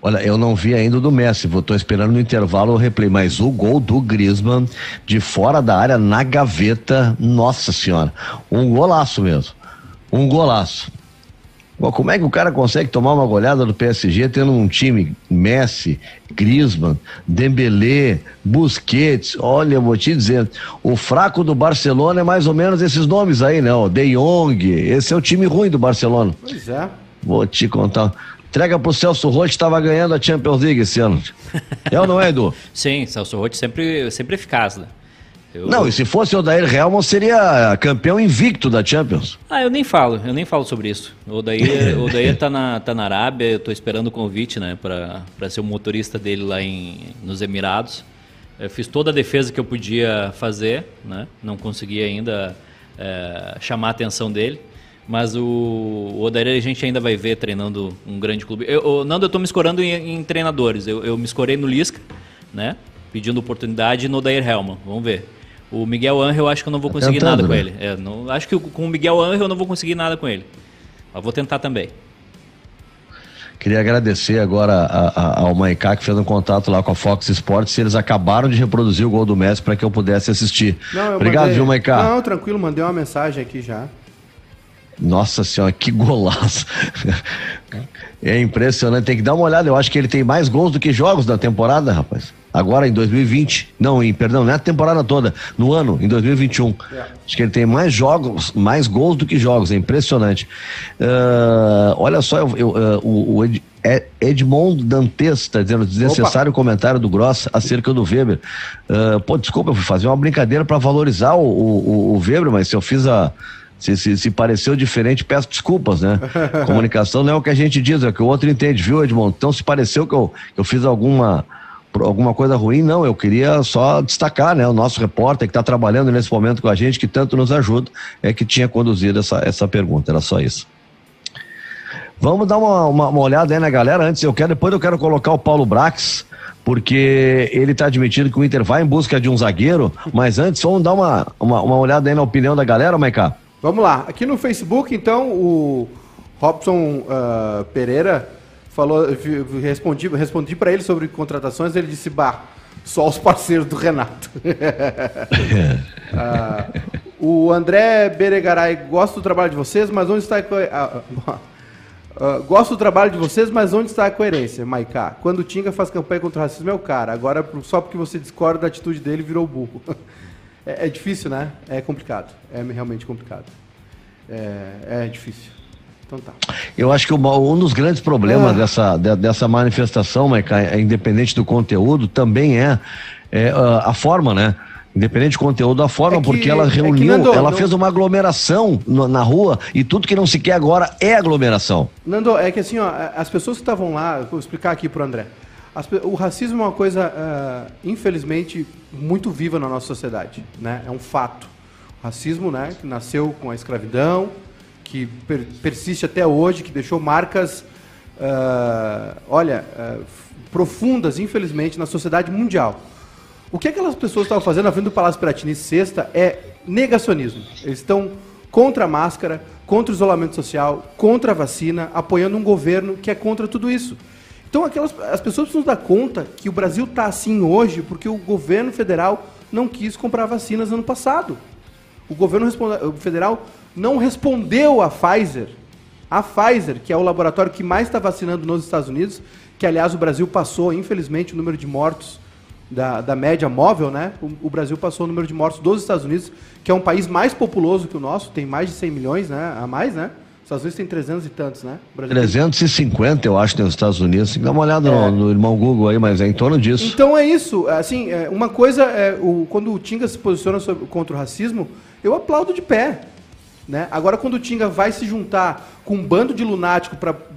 Olha, eu não vi ainda do Messi, tô esperando no intervalo o replay, mas o gol do Griezmann de fora da área na gaveta, nossa senhora, um golaço mesmo. Um golaço. Bom, como é que o cara consegue tomar uma goleada do PSG tendo um time Messi, Griezmann, Dembélé, Busquets? Olha, eu vou te dizer, o fraco do Barcelona é mais ou menos esses nomes aí, né? O De Jong, esse é o time ruim do Barcelona. Pois é. Vou te contar. Entrega pro Celso Rotti, estava ganhando a Champions League esse ano. É ou não é, Edu? Sim, Celso Rotti sempre, sempre eficaz, né? Eu... Não, e se fosse o Odair Helman, seria campeão invicto da Champions. Ah, eu nem falo, eu nem falo sobre isso. O Odair, o Odair tá, na, tá na Arábia, eu tô esperando o convite, né, para ser o motorista dele lá em, nos Emirados. Eu fiz toda a defesa que eu podia fazer, né, não consegui ainda é, chamar a atenção dele. Mas o, o Odair a gente ainda vai ver treinando um grande clube. Eu, Nando, eu estou me escorando em, em treinadores. Eu, eu, me escorei no Lisca, né? Pedindo oportunidade no Odair Helman. Vamos ver. O Miguel Angel eu acho que eu não vou tá conseguir tentando, nada né? com ele. É, não, acho que com o Miguel Angel eu não vou conseguir nada com ele. Mas vou tentar também. Queria agradecer agora a, a, ao Maicá que fez um contato lá com a Fox Sports. Eles acabaram de reproduzir o gol do Messi para que eu pudesse assistir. Não, Obrigado, mandei... viu, Maicá? Não, tranquilo, mandei uma mensagem aqui já. Nossa senhora, que golaço! É impressionante, tem que dar uma olhada. Eu acho que ele tem mais gols do que jogos na temporada, rapaz. Agora em 2020, não, em, perdão, não é a temporada toda, no ano, em 2021. É. Acho que ele tem mais jogos, mais gols do que jogos, é impressionante. Uh, olha só, eu, eu, uh, o, o é Edmond Dantes está dizendo desnecessário Opa. comentário do Gross acerca do Weber. Uh, pô, desculpa, eu fui fazer uma brincadeira para valorizar o, o, o Weber, mas se eu fiz a. Se, se, se, pareceu diferente, peço desculpas, né? Comunicação não é o que a gente diz, é o que o outro entende, viu, Edmond? Então, se pareceu que eu, que eu fiz alguma, alguma coisa ruim, não, eu queria só destacar, né? O nosso repórter que está trabalhando nesse momento com a gente, que tanto nos ajuda, é que tinha conduzido essa, essa pergunta, era só isso. Vamos dar uma, uma, uma, olhada aí na galera. Antes eu quero, depois eu quero colocar o Paulo Brax, porque ele está admitindo que o Inter vai em busca de um zagueiro. Mas antes, vamos dar uma, uma, uma olhada aí na opinião da galera, Maiká. Vamos lá. Aqui no Facebook, então, o Robson uh, Pereira falou, respondi, respondi para ele sobre contratações. Ele disse: Bah, só os parceiros do Renato. uh, o André Beregaray, gosto do trabalho de vocês, mas onde está. Uh, Uh, gosto do trabalho de vocês, mas onde está a coerência, Maiká? Quando o Tinga faz campanha contra o racismo é o cara. Agora, só porque você discorda da atitude dele, virou burro. é, é, difícil, né? É complicado. É realmente complicado. É, é difícil. Então tá. Eu acho que um dos grandes problemas ah. dessa, dessa manifestação, Maiká, é, independente do conteúdo, também é, é a forma, né? Independente do conteúdo da forma, é que, porque ela reuniu, é Nando, ela não... fez uma aglomeração no, na rua e tudo que não se quer agora é aglomeração. Nando, é que assim, ó, as pessoas que estavam lá, vou explicar aqui pro André. As, o racismo é uma coisa, uh, infelizmente, muito viva na nossa sociedade, né? É um fato. O racismo, né, que nasceu com a escravidão, que per, persiste até hoje, que deixou marcas, uh, olha, uh, profundas, infelizmente, na sociedade mundial. O que aquelas pessoas estavam fazendo frente do Palácio Piratini sexta é negacionismo. Eles estão contra a máscara, contra o isolamento social, contra a vacina, apoiando um governo que é contra tudo isso. Então aquelas, as pessoas precisam dar conta que o Brasil está assim hoje porque o governo federal não quis comprar vacinas ano passado. O governo federal não respondeu à Pfizer. A Pfizer, que é o laboratório que mais está vacinando nos Estados Unidos, que aliás o Brasil passou, infelizmente, o número de mortos da, da média móvel, né? O, o, Brasil passou o número de mortos dos Estados Unidos, que é um país mais populoso que o nosso, tem mais de 100 milhões né, a mais, né? Os Estados Unidos tem 300 e tantos, né? 350, eu acho, tem os Estados Unidos. Dá uma olhada é. no, no, irmão Google aí, mas é em torno disso. Então é isso. Assim, é, uma coisa é o, quando o Tinga se posiciona sobre, contra o racismo, eu aplaudo de pé. Né? Agora, quando o Tinga vai se juntar com um bando de lunático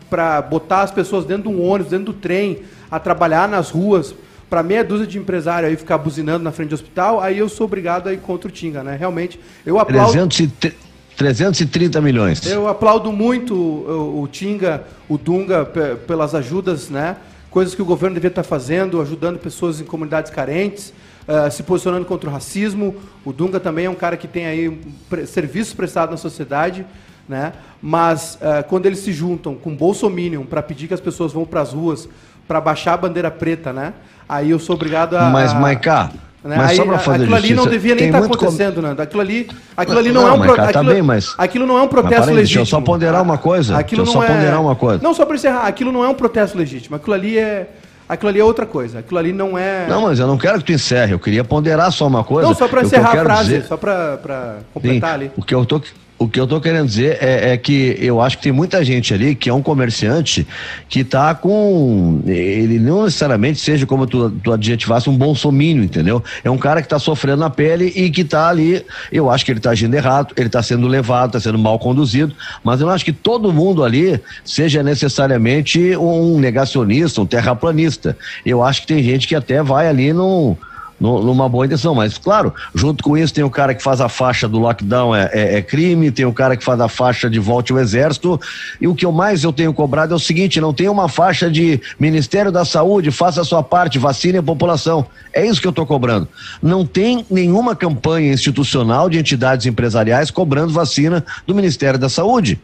para botar as pessoas dentro de um ônibus, dentro do trem, a trabalhar nas ruas, para meia dúzia de empresário aí ficar buzinando na frente do hospital, aí eu sou obrigado a ir contra o Tinga, né? Realmente, eu aplaudo... 300 330 milhões. Eu aplaudo muito o, o Tinga, o Dunga, pelas ajudas, né? Coisas que o governo devia estar fazendo, ajudando pessoas em comunidades carentes, uh, se posicionando contra o racismo. O Dunga também é um cara que tem aí pre serviços prestados na sociedade, né? Mas uh, quando eles se juntam com Bolsominion para pedir que as pessoas vão para as ruas para baixar a bandeira preta, né? Aí eu sou obrigado a. Mas, Maiká. Né? Mas Aí, só para fazer aquilo justiça, ali não devia nem estar tá acontecendo, com... Nando. Aquilo ali, aquilo ali não, não é um protesto. Tá bem, mas... Aquilo não é um protesto legítimo. Deixa eu só ponderar uma coisa. Aquilo deixa eu só é... ponderar uma coisa. Não, só para encerrar, aquilo não é um protesto legítimo. Aquilo ali é. Aquilo ali é outra coisa. Aquilo ali não é. Não, mas eu não quero que tu encerre. Eu queria ponderar só uma coisa. Não, só para encerrar a frase, dizer... só para completar Sim, ali. O que eu tô o que eu estou querendo dizer é, é, que eu acho que tem muita gente ali que é um comerciante que está com. Ele não necessariamente seja, como tu, tu adjetivasse, um bolsomínio, entendeu? É um cara que está sofrendo na pele e que está ali. Eu acho que ele está agindo errado, ele está sendo levado, está sendo mal conduzido, mas eu acho que todo mundo ali seja necessariamente um negacionista, um terraplanista. Eu acho que tem gente que até vai ali num numa boa intenção. Mas, claro, junto com isso tem o cara que faz a faixa do lockdown é, é, é, crime, tem o cara que faz a faixa de volte ao exército. E o que eu mais eu tenho cobrado é o seguinte: não tem uma faixa de Ministério da Saúde, faça a sua parte, vacine a população. É isso que eu estou cobrando. Não tem nenhuma campanha institucional de entidades empresariais cobrando vacina do Ministério da Saúde.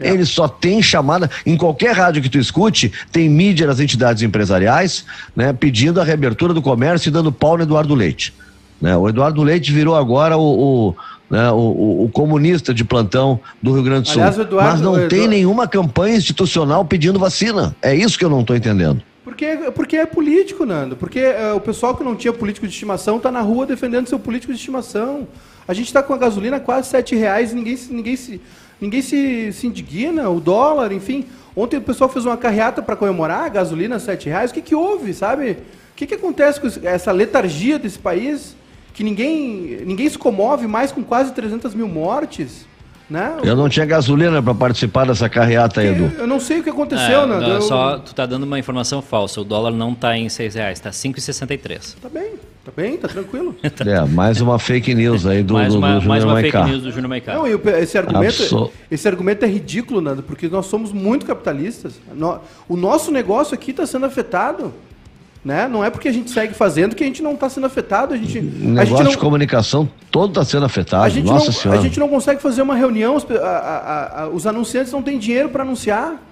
É. Ele só tem chamada, em qualquer rádio que tu escute, tem mídia das entidades empresariais, né, pedindo a reabertura do comércio e dando pau no Eduardo Leite. Né? O Eduardo Leite virou agora o, o né, o, o, comunista de plantão do Rio Grande do Sul. Aliás, Eduardo, Mas não Eduardo... tem nenhuma campanha institucional pedindo vacina. É isso que eu não estou entendendo. Porque, porque é político, Nando. Porque uh, o pessoal que não tinha político de estimação está na rua defendendo seu político de estimação. A gente está com a gasolina quase sete reais e ninguém, ninguém se ninguém se, se indigna, o dólar, enfim. Ontem o pessoal fez uma carreata para comemorar, gasolina 7 reais. O que, que houve, sabe? O que, que acontece com essa letargia desse país? Que ninguém, ninguém se comove mais com quase 300 mil mortes. Né? Eu não tinha gasolina para participar dessa carreata, Edu. Eu não sei o que aconteceu, é, né? Não, só tu tá dando uma informação falsa. O dólar não tá em seis reais, tá 5,63. Tá bem, tá bem, tá tranquilo. é, mais uma fake news aí do, mais do, do mais uma fake news do Júnior Maicá. Não, esse argumento, esse argumento é ridículo, Nando, porque nós somos muito capitalistas. O nosso negócio aqui está sendo afetado. Né? Não é porque a gente segue fazendo que a gente não está sendo afetado. A gente, o negócio a gente não, de comunicação todo está sendo afetado. A gente, Nossa não, senhora. a gente não consegue fazer uma reunião, a, a, a, os anunciantes não têm dinheiro para anunciar.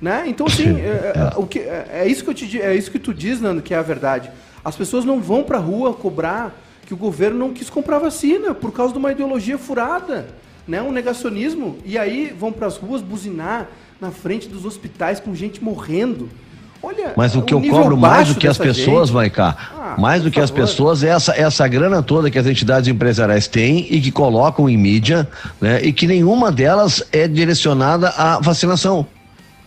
Né? Então, assim, é, é. o que, é, é, isso que eu te, é isso que tu diz, Nando, que é a verdade. As pessoas não vão para a rua cobrar que o governo não quis comprar vacina por causa de uma ideologia furada, né? um negacionismo. E aí vão para as ruas buzinar na frente dos hospitais com gente morrendo. Olha, Mas o que eu cobro mais do que as pessoas, vai cá, ah, mais do que favor. as pessoas é essa, essa grana toda que as entidades empresariais têm e que colocam em mídia, né? E que nenhuma delas é direcionada à vacinação.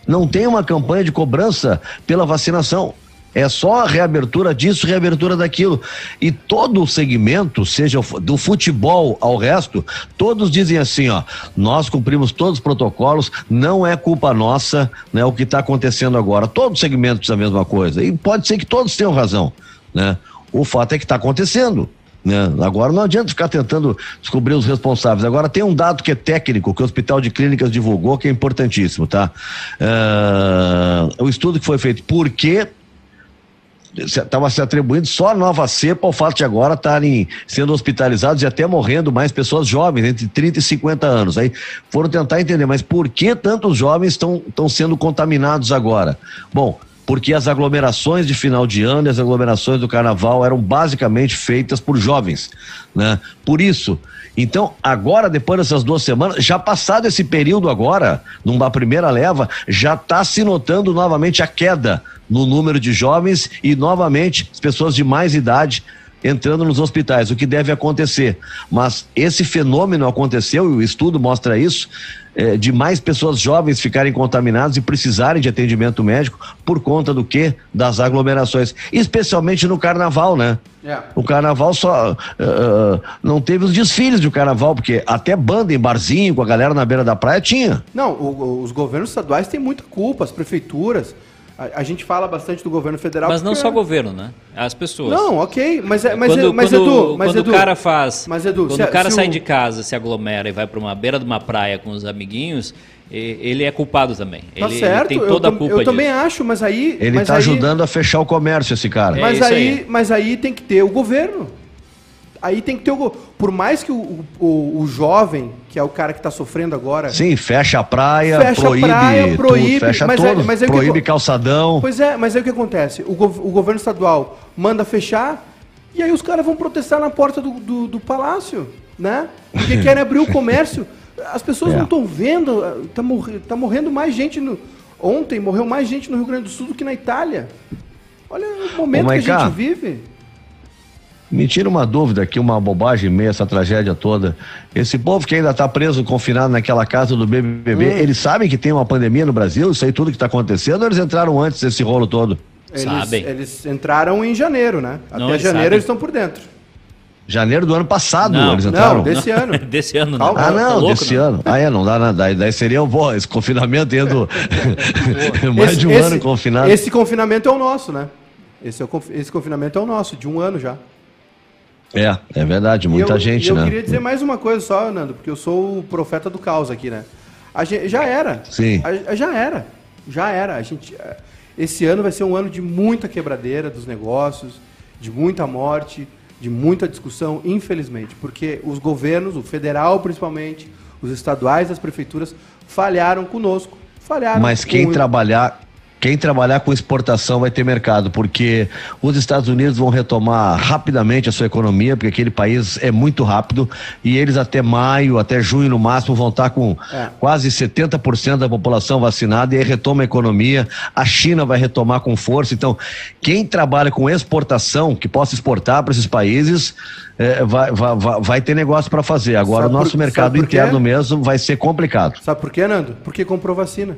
Não tem uma campanha de cobrança pela vacinação. É só a reabertura disso, reabertura daquilo. E todo o segmento, seja do futebol ao resto, todos dizem assim, ó, nós cumprimos todos os protocolos, não é culpa nossa, né, o que está acontecendo agora. Todo segmento diz a mesma coisa. E pode ser que todos tenham razão, né? O fato é que está acontecendo. Né? Agora não adianta ficar tentando descobrir os responsáveis. Agora tem um dado que é técnico, que o Hospital de Clínicas divulgou, que é importantíssimo, tá? Uh, o estudo que foi feito, por que estava se atribuindo só a nova cepa ao fato de agora estarem sendo hospitalizados e até morrendo mais pessoas jovens, entre 30 e 50 anos. Aí foram tentar entender, mas por que tantos jovens estão sendo contaminados agora? Bom, porque as aglomerações de final de ano e as aglomerações do carnaval eram basicamente feitas por jovens, né? Por isso, então, agora, depois dessas duas semanas, já passado esse período agora, numa primeira leva, já está se notando novamente a queda no número de jovens e novamente as pessoas de mais idade entrando nos hospitais, o que deve acontecer. Mas esse fenômeno aconteceu, e o estudo mostra isso, é, de mais pessoas jovens ficarem contaminadas e precisarem de atendimento médico por conta do que? Das aglomerações. Especialmente no carnaval, né? Yeah. É. O carnaval só. Uh, não teve os desfiles do carnaval, porque até banda em barzinho com a galera na beira da praia tinha. Não, o, os governos estaduais têm muita culpa, as prefeituras. A, a, gente fala bastante do governo federal. Mas não só o governo, né? As pessoas. Não, ok. Mas, é, mas, quando, é, mas quando, Edu. Mas quando Edu, o cara faz. Mas Edu, quando se, o cara sai o... de casa, se aglomera e vai para uma beira de uma praia com os amiguinhos, ele é culpado também. Tá ele, certo. Ele tem toda eu, a culpa Eu disso. também acho, mas aí. Ele está ajudando a fechar o comércio, esse cara. Mas, é aí, aí, mas aí tem que ter o governo. Aí tem que ter o. Por mais que o, o, o jovem, que é o cara que está sofrendo agora. Sim, fecha a praia, fecha proíbe. A praia, proíbe tudo, fecha mas todos, é, mas é proíbe que, calçadão. Pois é, mas é o que acontece. O, o governo estadual manda fechar e aí os caras vão protestar na porta do, do, do palácio, né? Porque querem abrir o comércio. As pessoas é. não estão vendo. Tá, morre, tá morrendo mais gente. No, ontem morreu mais gente no Rio Grande do Sul do que na Itália. Olha o momento Ô, que a gente vive. Me tira uma dúvida aqui, uma bobagem meio essa tragédia toda. Esse povo que ainda está preso, confinado naquela casa do BBB, hum. eles sabem que tem uma pandemia no Brasil? Isso aí tudo que está acontecendo ou eles entraram antes desse rolo todo? Eles, sabem. Eles entraram em janeiro, né? Até Não, janeiro sabem. eles estão por dentro. Janeiro do ano passado não, eles entraram? Não, desse ano. desse ano, não. Ah, não, tá louco, desse não. ano. Ah, é, não dá nada. Daí seria um bom, esse confinamento indo mais esse, de um esse, ano confinado. Esse confinamento é o nosso, né? Esse, é o, esse confinamento é o nosso, de um ano já. É, é verdade, muita eu, gente, eu né? Eu queria dizer mais uma coisa só, Nando, porque eu sou o profeta do caos aqui, né? A gente, já era. Sim. A, já era. Já era. A gente, é, esse ano vai ser um ano de muita quebradeira dos negócios, de muita morte, de muita discussão, infelizmente, porque os governos, o federal principalmente, os estaduais, as prefeituras, falharam conosco. Falharam. Mas quem com... trabalhar quem trabalhar com exportação vai ter mercado, porque os Estados Unidos vão retomar rapidamente a sua economia, porque aquele país é muito rápido e eles até maio, até junho no máximo vão estar com é. quase 70% da população vacinada e aí retoma a economia. A China vai retomar com força. Então, quem trabalha com exportação, que possa exportar para esses países, é, vai, vai, vai, ter negócio para fazer. Agora, sabe o nosso por, mercado interno mesmo vai ser complicado. Sabe por quê, Nando? Porque comprou vacina.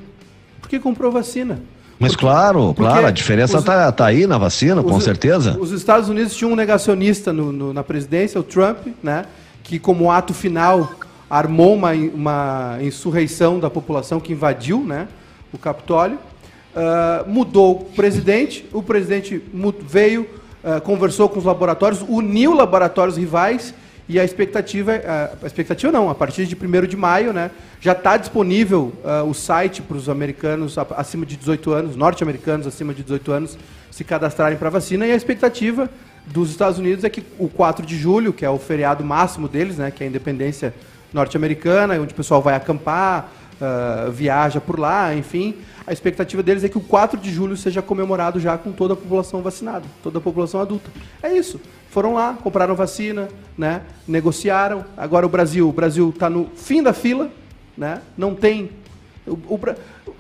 Porque comprou vacina. Mas porque, claro, claro, a diferença está tá aí na vacina, os, com certeza. Os Estados Unidos tinham um negacionista no, no, na presidência, o Trump, né? Que como ato final armou uma, uma insurreição da população que invadiu né, o Capitólio. Uh, mudou o presidente, o presidente veio, uh, conversou com os laboratórios, uniu laboratórios rivais e a expectativa, uh, a expectativa não, a partir de 1 de maio, né, já está disponível o site para os americanos acima de 18 anos, norte-americanos acima de 18 anos, se cadastrarem para a vacina. E a expectativa dos Estados Unidos é que o 4 de julho, que é o feriado máximo deles, né, que é a independência norte-americana, onde o pessoal vai acampar, uh, viaja por lá, enfim. A expectativa deles é que o 4 de julho seja comemorado já com toda a população vacinada, toda a população adulta. É isso. Foram lá, compraram vacina, né? negociaram. Agora o Brasil, o Brasil está no fim da fila, né? não tem. O, o,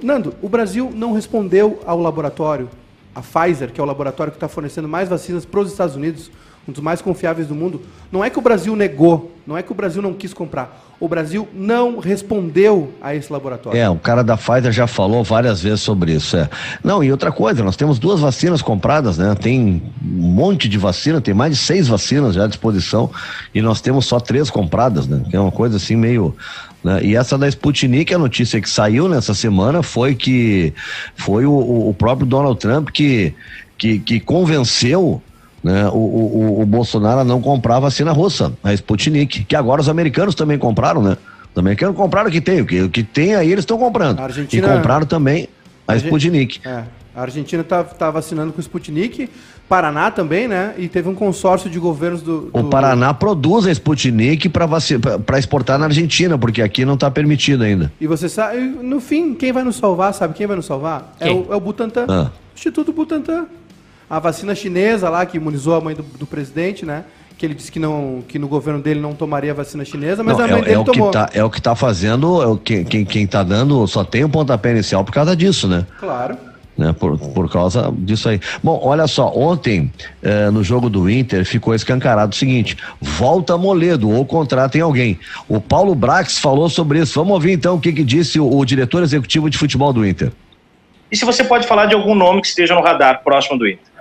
Nando, o Brasil não respondeu ao laboratório, a Pfizer, que é o laboratório que está fornecendo mais vacinas para os Estados Unidos, um dos mais confiáveis do mundo. Não é que o Brasil negou, não é que o Brasil não quis comprar. O Brasil não respondeu a esse laboratório. É, o cara da Pfizer já falou várias vezes sobre isso. É. Não, e outra coisa, nós temos duas vacinas compradas, né? Tem um monte de vacina, tem mais de seis vacinas já à disposição e nós temos só três compradas, né? Que é uma coisa assim meio né? E essa da Sputnik, a notícia que saiu nessa semana foi que foi o, o próprio Donald Trump que, que, que convenceu né, o, o, o Bolsonaro não comprar a vacina russa, a Sputnik, que agora os americanos também compraram, né? Os americanos compraram o que tem, o que, o que tem aí eles estão comprando. Argentina... E compraram também a, a Sputnik. É, a Argentina está tá vacinando com Sputnik, Paraná também, né? E teve um consórcio de governos do. do... O Paraná produz a Sputnik para exportar na Argentina, porque aqui não está permitido ainda. E você sabe, no fim, quem vai nos salvar? Sabe quem vai nos salvar? É o, é o Butantan. Ah. Instituto Butantan a vacina chinesa lá, que imunizou a mãe do, do presidente, né? que ele disse que, não, que no governo dele não tomaria vacina chinesa, mas não, a mãe é, dele é o tomou. Que tá, é o que está fazendo, é o que, quem, quem tá dando só tem o um pontapé inicial por causa disso, né? Claro. Né, por, por causa disso aí. Bom, olha só, ontem eh, no jogo do Inter ficou escancarado o seguinte: volta Moledo ou contratem alguém. O Paulo Brax falou sobre isso. Vamos ouvir então o que, que disse o, o diretor executivo de futebol do Inter. E se você pode falar de algum nome que esteja no radar próximo do Inter?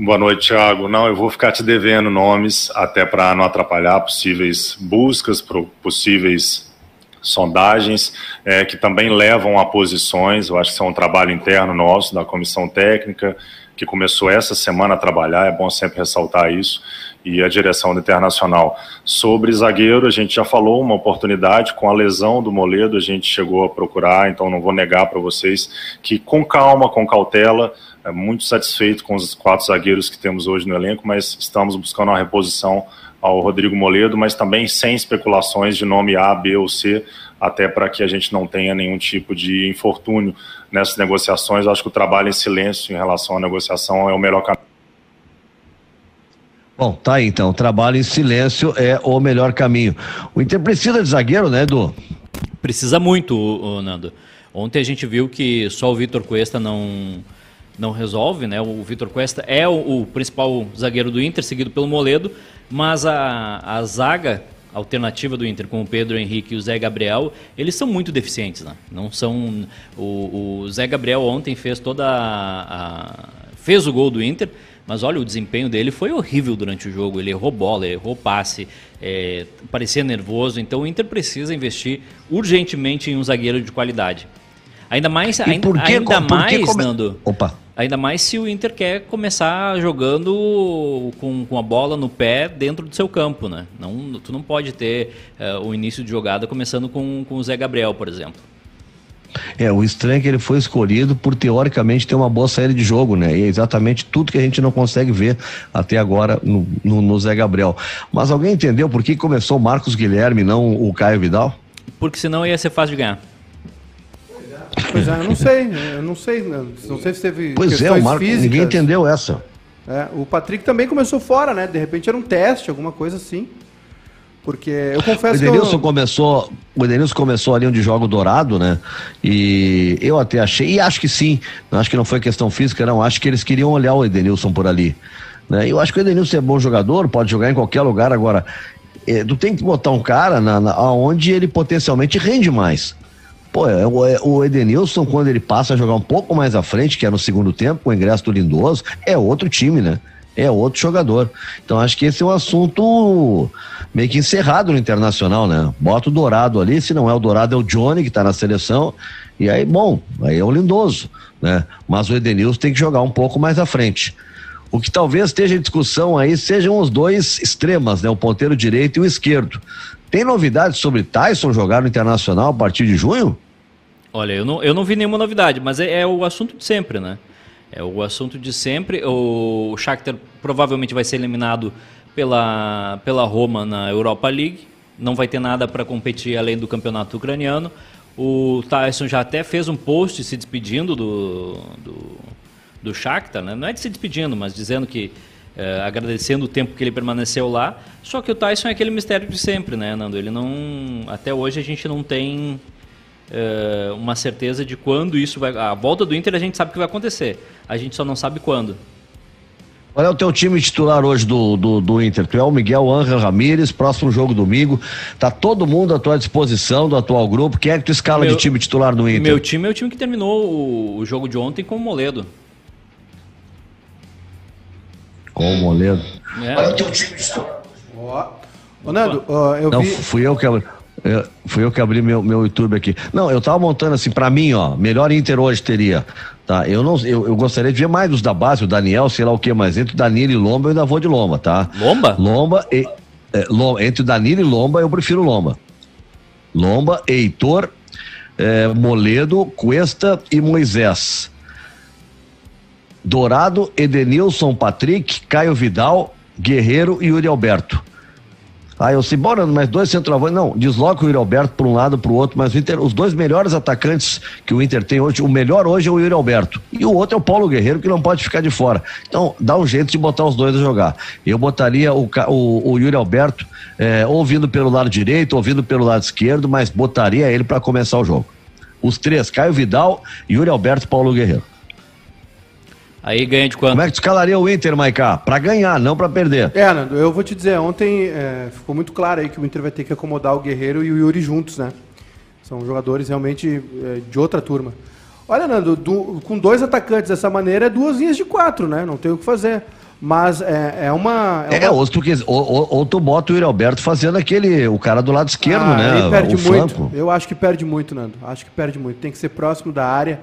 Boa noite, Thiago. Não, eu vou ficar te devendo nomes, até para não atrapalhar possíveis buscas, possíveis sondagens, é, que também levam a posições. Eu acho que isso é um trabalho interno nosso, da comissão técnica, que começou essa semana a trabalhar, é bom sempre ressaltar isso, e a direção do Internacional. Sobre zagueiro, a gente já falou uma oportunidade, com a lesão do Moledo, a gente chegou a procurar, então não vou negar para vocês que com calma, com cautela, é muito satisfeito com os quatro zagueiros que temos hoje no elenco, mas estamos buscando uma reposição ao Rodrigo Moledo, mas também sem especulações de nome A, B ou C, até para que a gente não tenha nenhum tipo de infortúnio nessas negociações. Eu acho que o trabalho em silêncio em relação à negociação é o melhor caminho. Bom, tá aí então. Trabalho em silêncio é o melhor caminho. O Inter precisa de zagueiro, né, Edu? Precisa muito, Nando. Ontem a gente viu que só o Vitor Cuesta não não resolve, né? O Vitor Cuesta é o, o, principal zagueiro do Inter, seguido pelo Moledo, mas a, a zaga alternativa do Inter com o Pedro Henrique e o Zé Gabriel, eles são muito deficientes, né? Não são o, o Zé Gabriel ontem fez toda a, a, fez o gol do Inter, mas olha, o desempenho dele foi horrível durante o jogo. Ele errou bola, errou passe, é, parecia nervoso. Então o Inter precisa investir urgentemente em um zagueiro de qualidade. Ainda mais, ainda, ainda mais, come... Nando. Opa. Ainda mais se o Inter quer começar jogando com, com a bola no pé dentro do seu campo, né? Não, tu não pode ter uh, o início de jogada começando com, com o Zé Gabriel, por exemplo. É, o estranho é que ele foi escolhido por teoricamente ter uma boa série de jogo, né? E é exatamente tudo que a gente não consegue ver até agora no, no, no Zé Gabriel. Mas alguém entendeu por que começou o Marcos Guilherme, não o Caio Vidal? Porque senão ia ser fácil de ganhar. Pois é, eu não sei, eu não sei, né? não sei se teve Pois é, o Marco, físicas. ninguém entendeu essa. É, o Patrick também começou fora, né? De repente era um teste, alguma coisa assim. Porque eu O confesso que Edenilson eu... começou, o Edenilson começou ali onde joga o Dourado, né? E eu até achei, e acho que sim, acho que não foi questão física, não, acho que eles queriam olhar o Edenilson por ali. Né? Eu acho que o Edenilson é bom jogador, pode jogar em qualquer lugar, agora, é, tu tem que botar um cara na, na, onde ele potencialmente rende mais. Pô, é, é, o Edenilson, quando ele passa a jogar um pouco mais à frente, que é no segundo tempo, com o ingresso do Lindoso, é outro time, né? É outro jogador. Então acho que esse é um assunto meio que encerrado no internacional, né? Bota o Dourado ali, se não é o Dourado, é o Johnny que tá na seleção. E aí, bom, aí é o Lindoso, né? Mas o Edenilson tem que jogar um pouco mais à frente. O que talvez esteja em discussão aí sejam os dois extremas, né? O ponteiro direito e o esquerdo. Tem novidades sobre Tyson jogar no Internacional a partir de junho? Olha, eu não, eu não vi nenhuma novidade, mas é, é o assunto de sempre, né? É o assunto de sempre. O Shakhtar provavelmente vai ser eliminado pela, pela Roma na Europa League. Não vai ter nada para competir além do campeonato ucraniano. O Tyson já até fez um post se despedindo do, do, do Shakhtar, né? não é de se despedindo, mas dizendo que é, agradecendo o tempo que ele permaneceu lá. Só que o Tyson é aquele mistério de sempre, né, Nando? Ele não, até hoje a gente não tem é, uma certeza de quando isso vai. A volta do Inter a gente sabe que vai acontecer. A gente só não sabe quando. Qual é o teu time titular hoje do, do, do Inter? Tu é o Miguel Ángel Ramírez, próximo jogo domingo. Tá todo mundo à tua disposição do atual grupo. Quem é que tu escala Meu- de time titular do Inter? Meu time é o time que terminou o, o jogo de ontem com o Moledo. Com o Moledo. É, Ó. Ô, Nando, ó, eu Não, vi... fui eu que abri, eu- fui eu que abri meu, meu YouTube aqui. Não, eu tava montando assim, pra mim, ó, melhor Inter hoje teria. Tá, eu não, eu, eu gostaria de ver mais dos da base, o Daniel, sei lá o que, mas entre o Danilo e Lomba eu ainda vou de Lomba, tá? Lomba? Lomba e. é, Lom- entre o Danilo e Lomba eu prefiro Lomba. Lomba, Heitor, é, Moledo, Cuesta e Moisés. Dourado, Edenilson, Patrick, Caio Vidal, Guerreiro e Yuri Alberto. Ah, eu sei, bora, mas dois centroavantes. Não, desloca o Yuri Alberto para um lado para o outro, mas o Inter, os dois melhores atacantes que o Inter tem hoje, o melhor hoje é o Yuri Alberto. E o outro é o Paulo Guerreiro, que não pode ficar de fora. Então, dá um jeito de botar os dois a jogar. Eu botaria o, o, o Yuri Alberto eh, ou vindo pelo lado direito, ou vindo pelo lado esquerdo, mas botaria ele para começar o jogo. Os três, Caio Vidal, Yuri Alberto e Paulo Guerreiro. Aí ganha de quanto? Como é que tu escalaria o Inter, Maiká? Para ganhar, não para perder. É, Nando, eu vou te dizer, ontem é, ficou muito claro aí que o Inter vai ter que acomodar o Guerreiro e o Yuri juntos, né? São jogadores realmente é, de outra turma. Olha, Nando, do- com dois atacantes dessa maneira é duas linhas de quatro, né? Não tem o que fazer. Mas é, é uma. É, uma... ou, tu quis- ou, ou- ou tu bota o Yuri Alberto fazendo aquele, o cara do lado esquerdo, Ah, né? Ele perde o muito. flanco. Eu acho que perde muito, Nando. Acho que perde muito. Tem que ser próximo da área.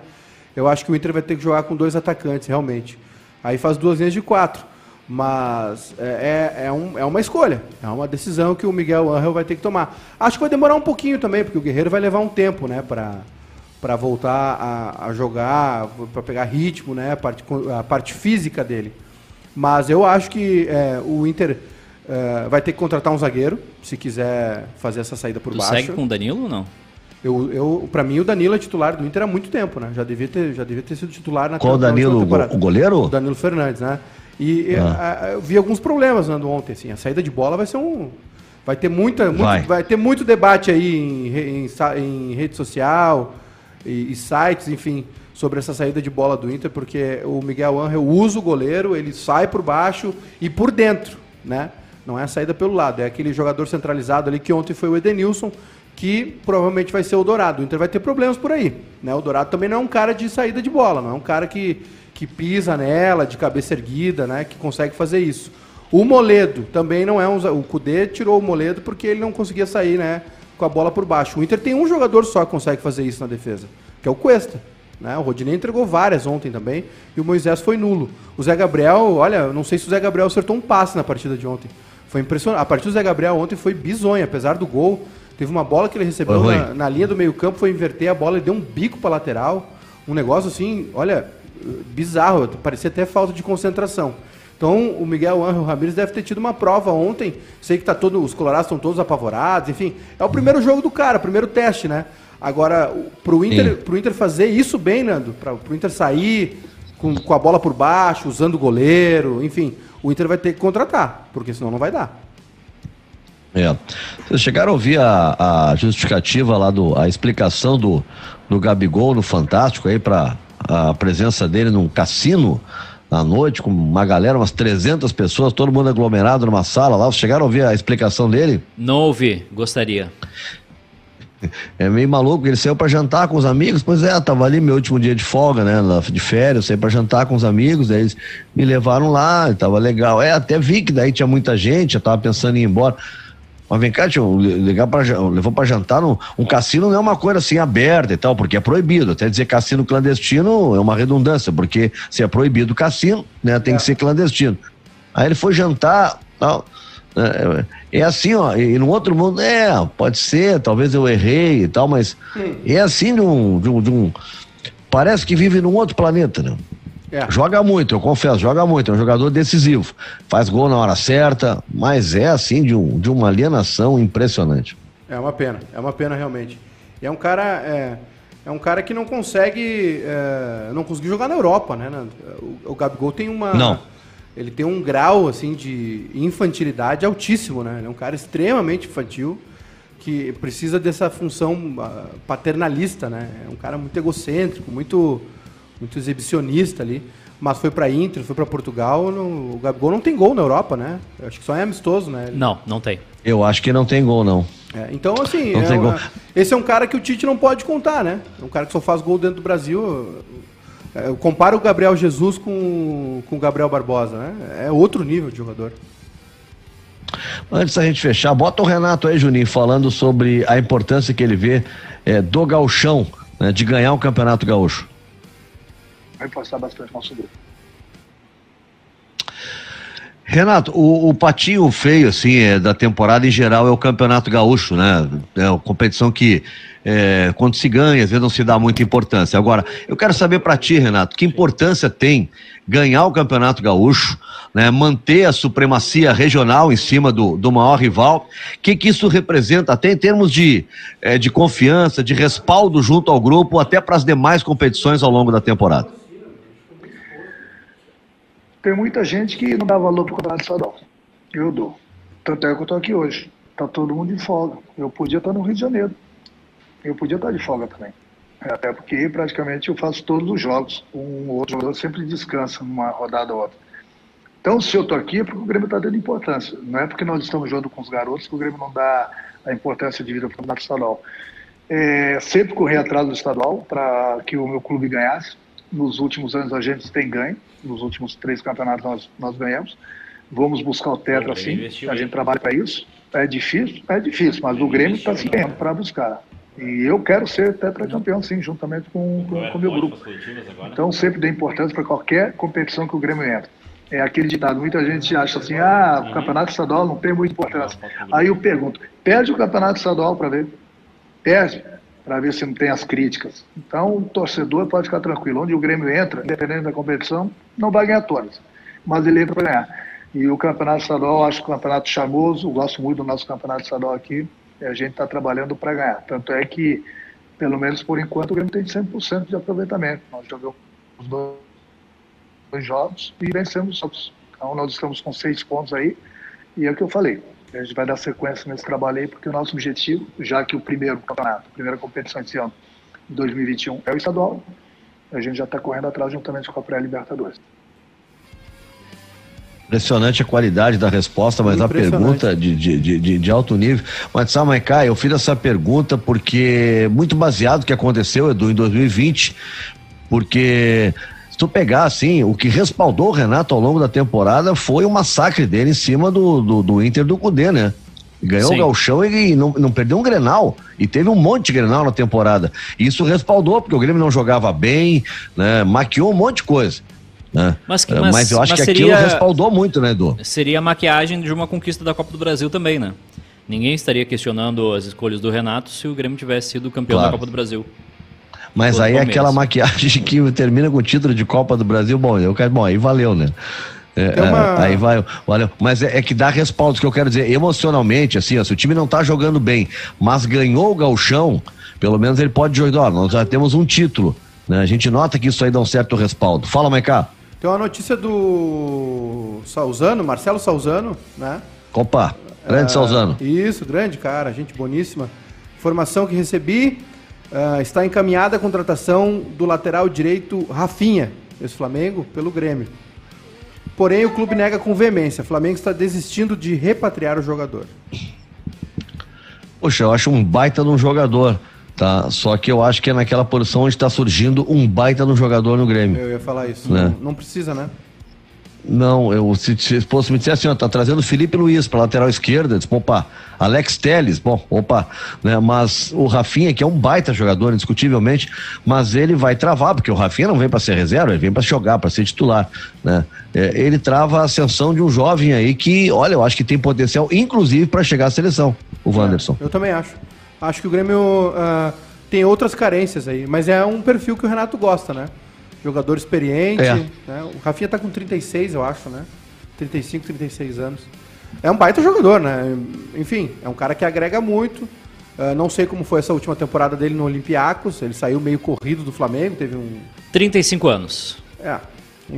Eu acho que o Inter vai ter que jogar com dois atacantes, realmente. Aí faz duas linhas de quatro. Mas é, é, é um- é uma escolha. É uma decisão que o Miguel Angel vai ter que tomar. Acho que vai demorar um pouquinho também, porque o Guerreiro vai levar um tempo, né? Pra, pra voltar a, a jogar, para pegar ritmo, né? A parte, a parte física dele. Mas eu acho que é, o Inter é, vai ter que contratar um zagueiro, se quiser fazer essa saída por Tu baixo. segue com o Danilo ou não? Eu, eu, pra mim, o Danilo é titular do Inter há muito tempo, né? Já devia ter, já devia ter sido titular na Qual Danilo? temporada. O goleiro? O Danilo Fernandes, né? E Ah. a- eu vi alguns problemas Nando, ontem, assim. A saída de bola vai ser um. Vai ter muita. muito- Vai. vai. ter muito debate aí em, em, em rede social e, e sites, enfim, sobre essa saída de bola do Inter, porque o Miguel Angel usa o goleiro, ele sai por baixo e por dentro, né? Não é a saída pelo lado, é aquele jogador centralizado ali que ontem foi o Edenilson, que provavelmente vai ser o Dourado. O Inter vai ter problemas por aí, né? O Dourado também não é um cara de saída de bola, não é um cara que, que pisa nela, de cabeça erguida, né? Que consegue fazer isso. O Moledo também não é um. O Cudê tirou o Moledo porque ele não conseguia sair, né? Com a bola por baixo. O Inter tem um jogador só que consegue fazer isso na defesa, que é o Cuesta. Né? O Rodinei entregou várias ontem também e o Moisés foi nulo. O Zé Gabriel, olha, não sei se o Zé Gabriel acertou um passe na partida de ontem. Foi impressionante. A partida do Zé Gabriel ontem foi bizonha, apesar do gol. Teve uma bola que ele recebeu na, na linha do meio-campo, foi inverter a bola e deu um bico para lateral. Um negócio assim, olha, bizarro, parecia até falta de concentração. Então, o Miguel Ángel Ramírez deve ter tido uma prova ontem. Sei que tá todo, os colorados estão todos apavorados, enfim. É o primeiro jogo do cara, primeiro teste, né? Agora, o- pro Inter, pro Inter fazer isso bem, Nando, pra, pro Inter sair com, com a bola por baixo, usando o goleiro, enfim, o Inter vai ter que contratar, porque senão não vai dar. É. Vocês chegaram a ouvir a, a justificativa lá do, a explicação do, do Gabigol no Fantástico aí para a presença dele num cassino à noite com uma galera, umas 300 pessoas, todo mundo aglomerado numa sala lá. Vocês chegaram a ouvir a explicação dele? Não ouvi, gostaria. É meio maluco, ele saiu pra jantar com os amigos, pois é, tava ali meu último dia de folga, né, de férias, saí pra jantar com os amigos, eles me levaram lá, tava legal. É, até vi que daí tinha muita gente, eu tava pensando em ir embora. Mas vem cá, tio, ligar pra, levou pra jantar, num, um cassino não é uma coisa assim aberta e tal, porque é proibido. Até dizer cassino clandestino é uma redundância, porque se é proibido o cassino, né, tem que ser clandestino. Aí ele foi jantar, tal. É, é assim, ó, e no outro mundo, é, pode ser, talvez eu errei e tal, mas é assim de um, de um, de um- Parece que vive num outro planeta, né? É. Joga muito, eu confesso, joga muito, é um jogador decisivo. Faz gol na hora certa, mas é assim de, um, de uma alienação impressionante. É uma pena, é uma pena realmente. E é um cara, é, é um cara que não consegue, é, não conseguiu jogar na Europa, né? Nando? O, o Gabigol tem uma, Não. ele tem um grau assim de infantilidade altíssimo, né? Ele é um cara extremamente infantil que precisa dessa função ah, paternalista, né? É um cara muito egocêntrico, muito, muito exibicionista ali. Mas foi para Inter, foi para Portugal. no- o Gabigol não tem gol na Europa, né? Eu acho que só é amistoso, né? Ele- Não, não tem. Eu acho que não tem gol, não. é, então, assim, Não é tem uma- gol. esse é um cara que o Tite não pode contar, né? É um cara que só faz gol dentro do Brasil. É, Eu comparo o Gabriel Jesus com, com o Gabriel Barbosa, né? É outro nível de jogador. Antes da gente fechar, bota o Renato aí, Juninho, falando sobre a importância que ele vê é, do gauchão, né, de ganhar o Campeonato Gaúcho. Vai reforçar bastante nosso grupo. Renato, o, o patinho feio, assim, é, da temporada em geral é o Campeonato Gaúcho, né? É uma competição que, é, quando se ganha, às vezes não se dá muita importância. Agora, eu quero saber pra ti, Renato, que importância tem ganhar o Campeonato Gaúcho, né? Manter a supremacia regional em cima do, do maior rival. O que, que isso representa, até em termos de, é, de confiança, de respaldo junto ao grupo, até para as demais competições ao longo da temporada? Tem muita gente que não dá valor pro campeonato estadual. Eu dou. Tanto é que eu tô aqui hoje. Tá todo mundo de folga. Eu podia estar no Rio de Janeiro. Eu podia estar de folga também. É, Até porque praticamente eu faço todos os jogos. Um ou outro jogador sempre descansa numa rodada ou outra. Então, se eu tô aqui é porque o Grêmio está dando importância. Não é porque nós estamos jogando com os garotos que o Grêmio não dá a importância de vida para o campeonato estadual. É, sempre correr atrás do estadual para que o meu clube ganhasse. Nos últimos anos a gente tem ganho. Nos últimos três campeonatos nós, nós ganhamos. Vamos buscar o tetra, O Grêmio sim. investiu A gente trabalha para isso. É difícil? É difícil, mas o Grêmio está se empenhando para buscar. E eu quero ser tetracampeão, sim, juntamente com o meu grupo. Então sempre dê importância para qualquer competição que o Grêmio entra. É aquele ditado, muita gente acha assim, ah, o campeonato estadual não tem muita importância. Aí eu pergunto, perde o campeonato estadual para ver? Perde, para ver se não tem as críticas. Então o torcedor pode ficar tranquilo, onde o Grêmio entra, independente da competição, não vai ganhar todas, mas ele entra para ganhar. E o campeonato estadual, eu acho que o campeonato charmoso, eu gosto muito do nosso campeonato estadual aqui, e a gente está trabalhando para ganhar. Tanto é que, pelo menos por enquanto, o Grêmio tem 100% de aproveitamento. Nós jogamos os dois jogos e vencemos os jogos. Então nós estamos com seis pontos aí e é o que eu falei. A gente vai dar sequência nesse trabalho aí porque o nosso objetivo, já que o primeiro campeonato, a primeira competição esse ano, 2021, é o estadual, a gente já está correndo atrás juntamente com a pré-Libertadores. Impressionante a qualidade da resposta, mas a pergunta de, de, de, de- de alto nível. Mas sabe, Maiká, eu fiz essa pergunta porque muito baseado no que aconteceu, Edu, em 2020, porque se tu pegar assim, o que respaldou o Renato ao longo da temporada foi o massacre dele em cima do, do, do Inter do Cudê, né? Ganhou Sim. o Galchão e não, não perdeu um Grenal. E teve um monte de Grenal na temporada. E isso respaldou, porque o Grêmio não jogava bem, né? Maquiou um monte de coisa. Né? Mas que- Eh, mas- eu acho mas que seria- aquilo respaldou muito, né, Edu? Seria a maquiagem de uma conquista da Copa do Brasil também, né? Ninguém estaria questionando as escolhas do Renato se o Grêmio tivesse sido campeão Claro. da Copa do Brasil. Mas aí é Palmeiras. aquela maquiagem que termina com o título de Copa do Brasil, bom, eu quero, bom, aí valeu, né? É, uma... Aí vai, olha, mas é, é, que dá respaldo, que eu quero dizer, emocionalmente, assim, ó, se o time não tá jogando bem, mas ganhou o galchão, pelo menos ele pode jogar, ó, nós já temos um título, né? A gente nota que isso aí dá um certo respaldo. Fala, Maicá. Tem uma notícia do Salzano, Marcelo Salzano, né? Opa, grande uh, Salzano. Isso, grande cara, gente boníssima. Informação que recebi, uh, está encaminhada a contratação do lateral direito Rafinha, ex-Flamengo, pelo Grêmio. Porém, o clube nega com veemência. O Flamengo está desistindo de repatriar o jogador. Poxa, eu acho um baita de um jogador, tá? Só que eu acho que é naquela posição onde está surgindo um baita de um jogador no Grêmio. Eu ia falar isso. Né? Não, não precisa, né? Não, eu, se, se fosse me dizer assim, ó, tá trazendo Felipe Luiz para lateral esquerda, disse, opa, Alex Teles, bom, opa, né? Mas o Rafinha, que é um baita jogador, indiscutivelmente, mas ele vai travar, porque o Rafinha não vem para ser reserva, ele vem para jogar, para ser titular, né? É, ele trava a ascensão de um jovem aí que, olha, eu acho que tem potencial, inclusive, para chegar à seleção, o é, Wanderson. É, eu também acho. Acho que o Grêmio uh, tem outras carências aí, mas é um perfil que o Renato gosta, né? Jogador experiente. É. Né? O Rafinha tá com 36, eu acho, né? 35, 36 anos. É um baita jogador, né? Enfim, é um cara que agrega muito. Uh, não sei como foi essa última temporada dele no Olympiacos. Ele saiu meio corrido do Flamengo, teve um. 35 anos. É.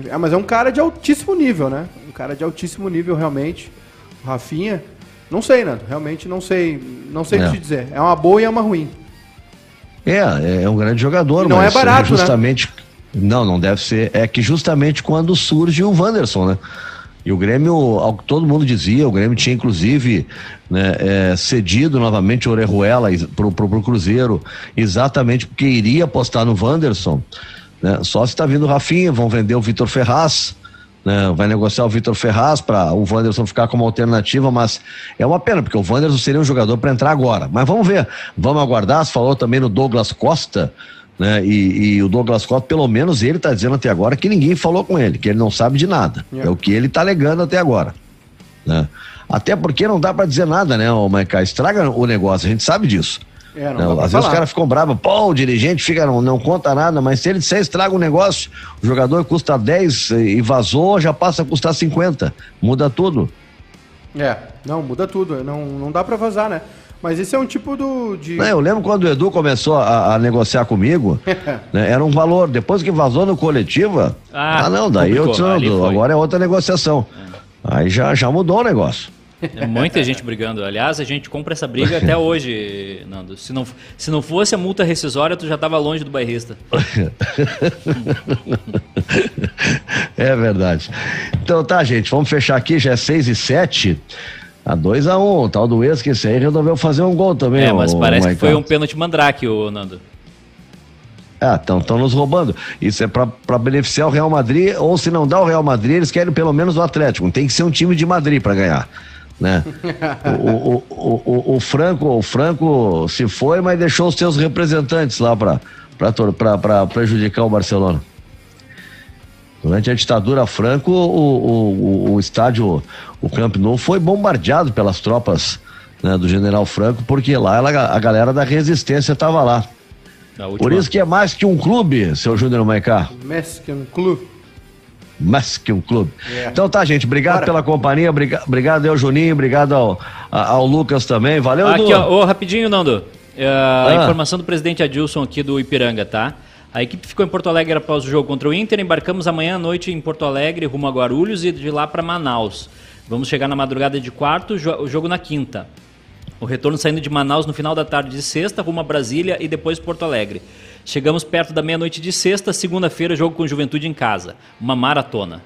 é. Mas é um cara de altíssimo nível, né? Um cara de altíssimo nível, realmente. O Rafinha. Não sei, Nando. Realmente não sei. Não sei é. o que te dizer. É uma boa e é uma ruim. É, é um grande jogador, e não é barato, justamente. Né? Não, não deve ser. É que justamente quando surge o Wanderson, né? E o Grêmio, ao que todo mundo dizia, o Grêmio tinha inclusive né, é, cedido novamente Orejuela pro, pro, pro Cruzeiro, exatamente porque iria apostar no Wanderson. Né? Só se está vindo o Rafinha, vão vender o Vitor Ferraz, né? vai negociar o Vitor Ferraz para o Wanderson ficar como alternativa, mas é uma pena, porque o Wanderson seria um jogador para entrar agora. Mas vamos ver, vamos aguardar. Você falou também no Douglas Costa, né? E, e, o Douglas Costa, pelo menos ele está dizendo até agora que ninguém falou com ele, que ele não sabe de nada. É, é o que ele está alegando até agora. Né? Até porque não dá para dizer nada, né, o Maicá? Estraga o negócio, a gente sabe disso. É, não, não, às vezes os caras ficam bravos, pô, o dirigente fica, não, não conta nada, mas se ele disser estraga o negócio, o jogador custa 10 e vazou, já passa a custar 50. Muda tudo. É, não, muda tudo. Não, não dá para vazar, né? Mas esse é um tipo do. De... É, eu lembro quando o Edu começou a, a negociar comigo, né, era um valor. Depois que vazou no coletiva, ah, ah não, daí complicou. eu disse, agora é outra negociação. É. Aí já, já mudou o negócio. É muita gente brigando. Aliás, a gente compra essa briga até hoje, Nando. Se não, se não fosse a multa rescisória, tu já estava longe do bairrista. é verdade. Então tá, gente, vamos fechar aqui, já é 6 e 7. Tá a 2x1, um, o tal do ex que esse aí resolveu fazer um gol também. É, mas parece que foi um pênalti mandrake, o Nando. Ah, estão nos roubando. Isso é para beneficiar o Real Madrid, ou se não dá o Real Madrid, eles querem pelo menos o Atlético. Tem que ser um time de Madrid para ganhar. Né? O, o, o, o, o, Franco, o Franco se foi, mas deixou os seus representantes lá para prejudicar o Barcelona. Durante a ditadura Franco, o, o, o estádio, o Camp Nou, foi bombardeado pelas tropas né, do General Franco, porque lá ela, a galera da resistência estava lá. Por isso que é mais que um clube, seu Júnior Maicá. Mais que um clube. Mais que um clube. Yeah. Então tá, gente. Obrigado Bora. pela companhia. Obrigado, obrigado ao Juninho. Obrigado ao, ao Lucas também. Valeu, Aqui, ó, oh, rapidinho, Nando. Uh, ah. A informação do presidente Adilson aqui do Ipiranga, tá? A equipe ficou em Porto Alegre após o jogo contra o Inter. Embarcamos amanhã à noite em Porto Alegre, rumo a Guarulhos e de lá para Manaus. Vamos chegar na madrugada de quarto, o jogo na quinta. O retorno saindo de Manaus no final da tarde de sexta, rumo a Brasília e depois Porto Alegre. Chegamos perto da meia-noite de sexta, segunda-feira, jogo com Juventude em casa. Uma maratona.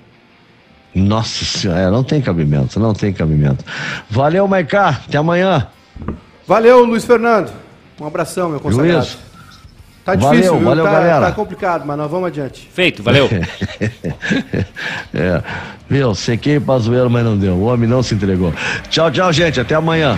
Nossa senhora, não tem cabimento, não tem cabimento. Valeu, Maicá, até amanhã. Valeu, Luiz Fernando. Um abração, meu consagrado. Luiz. Tá difícil, valeu, valeu tá, galera. Tá complicado, mas nós vamos adiante. Feito, valeu. é, viu, sequei pra zoeiro, mas não deu. O homem não se entregou. Tchau, tchau, gente. Até amanhã.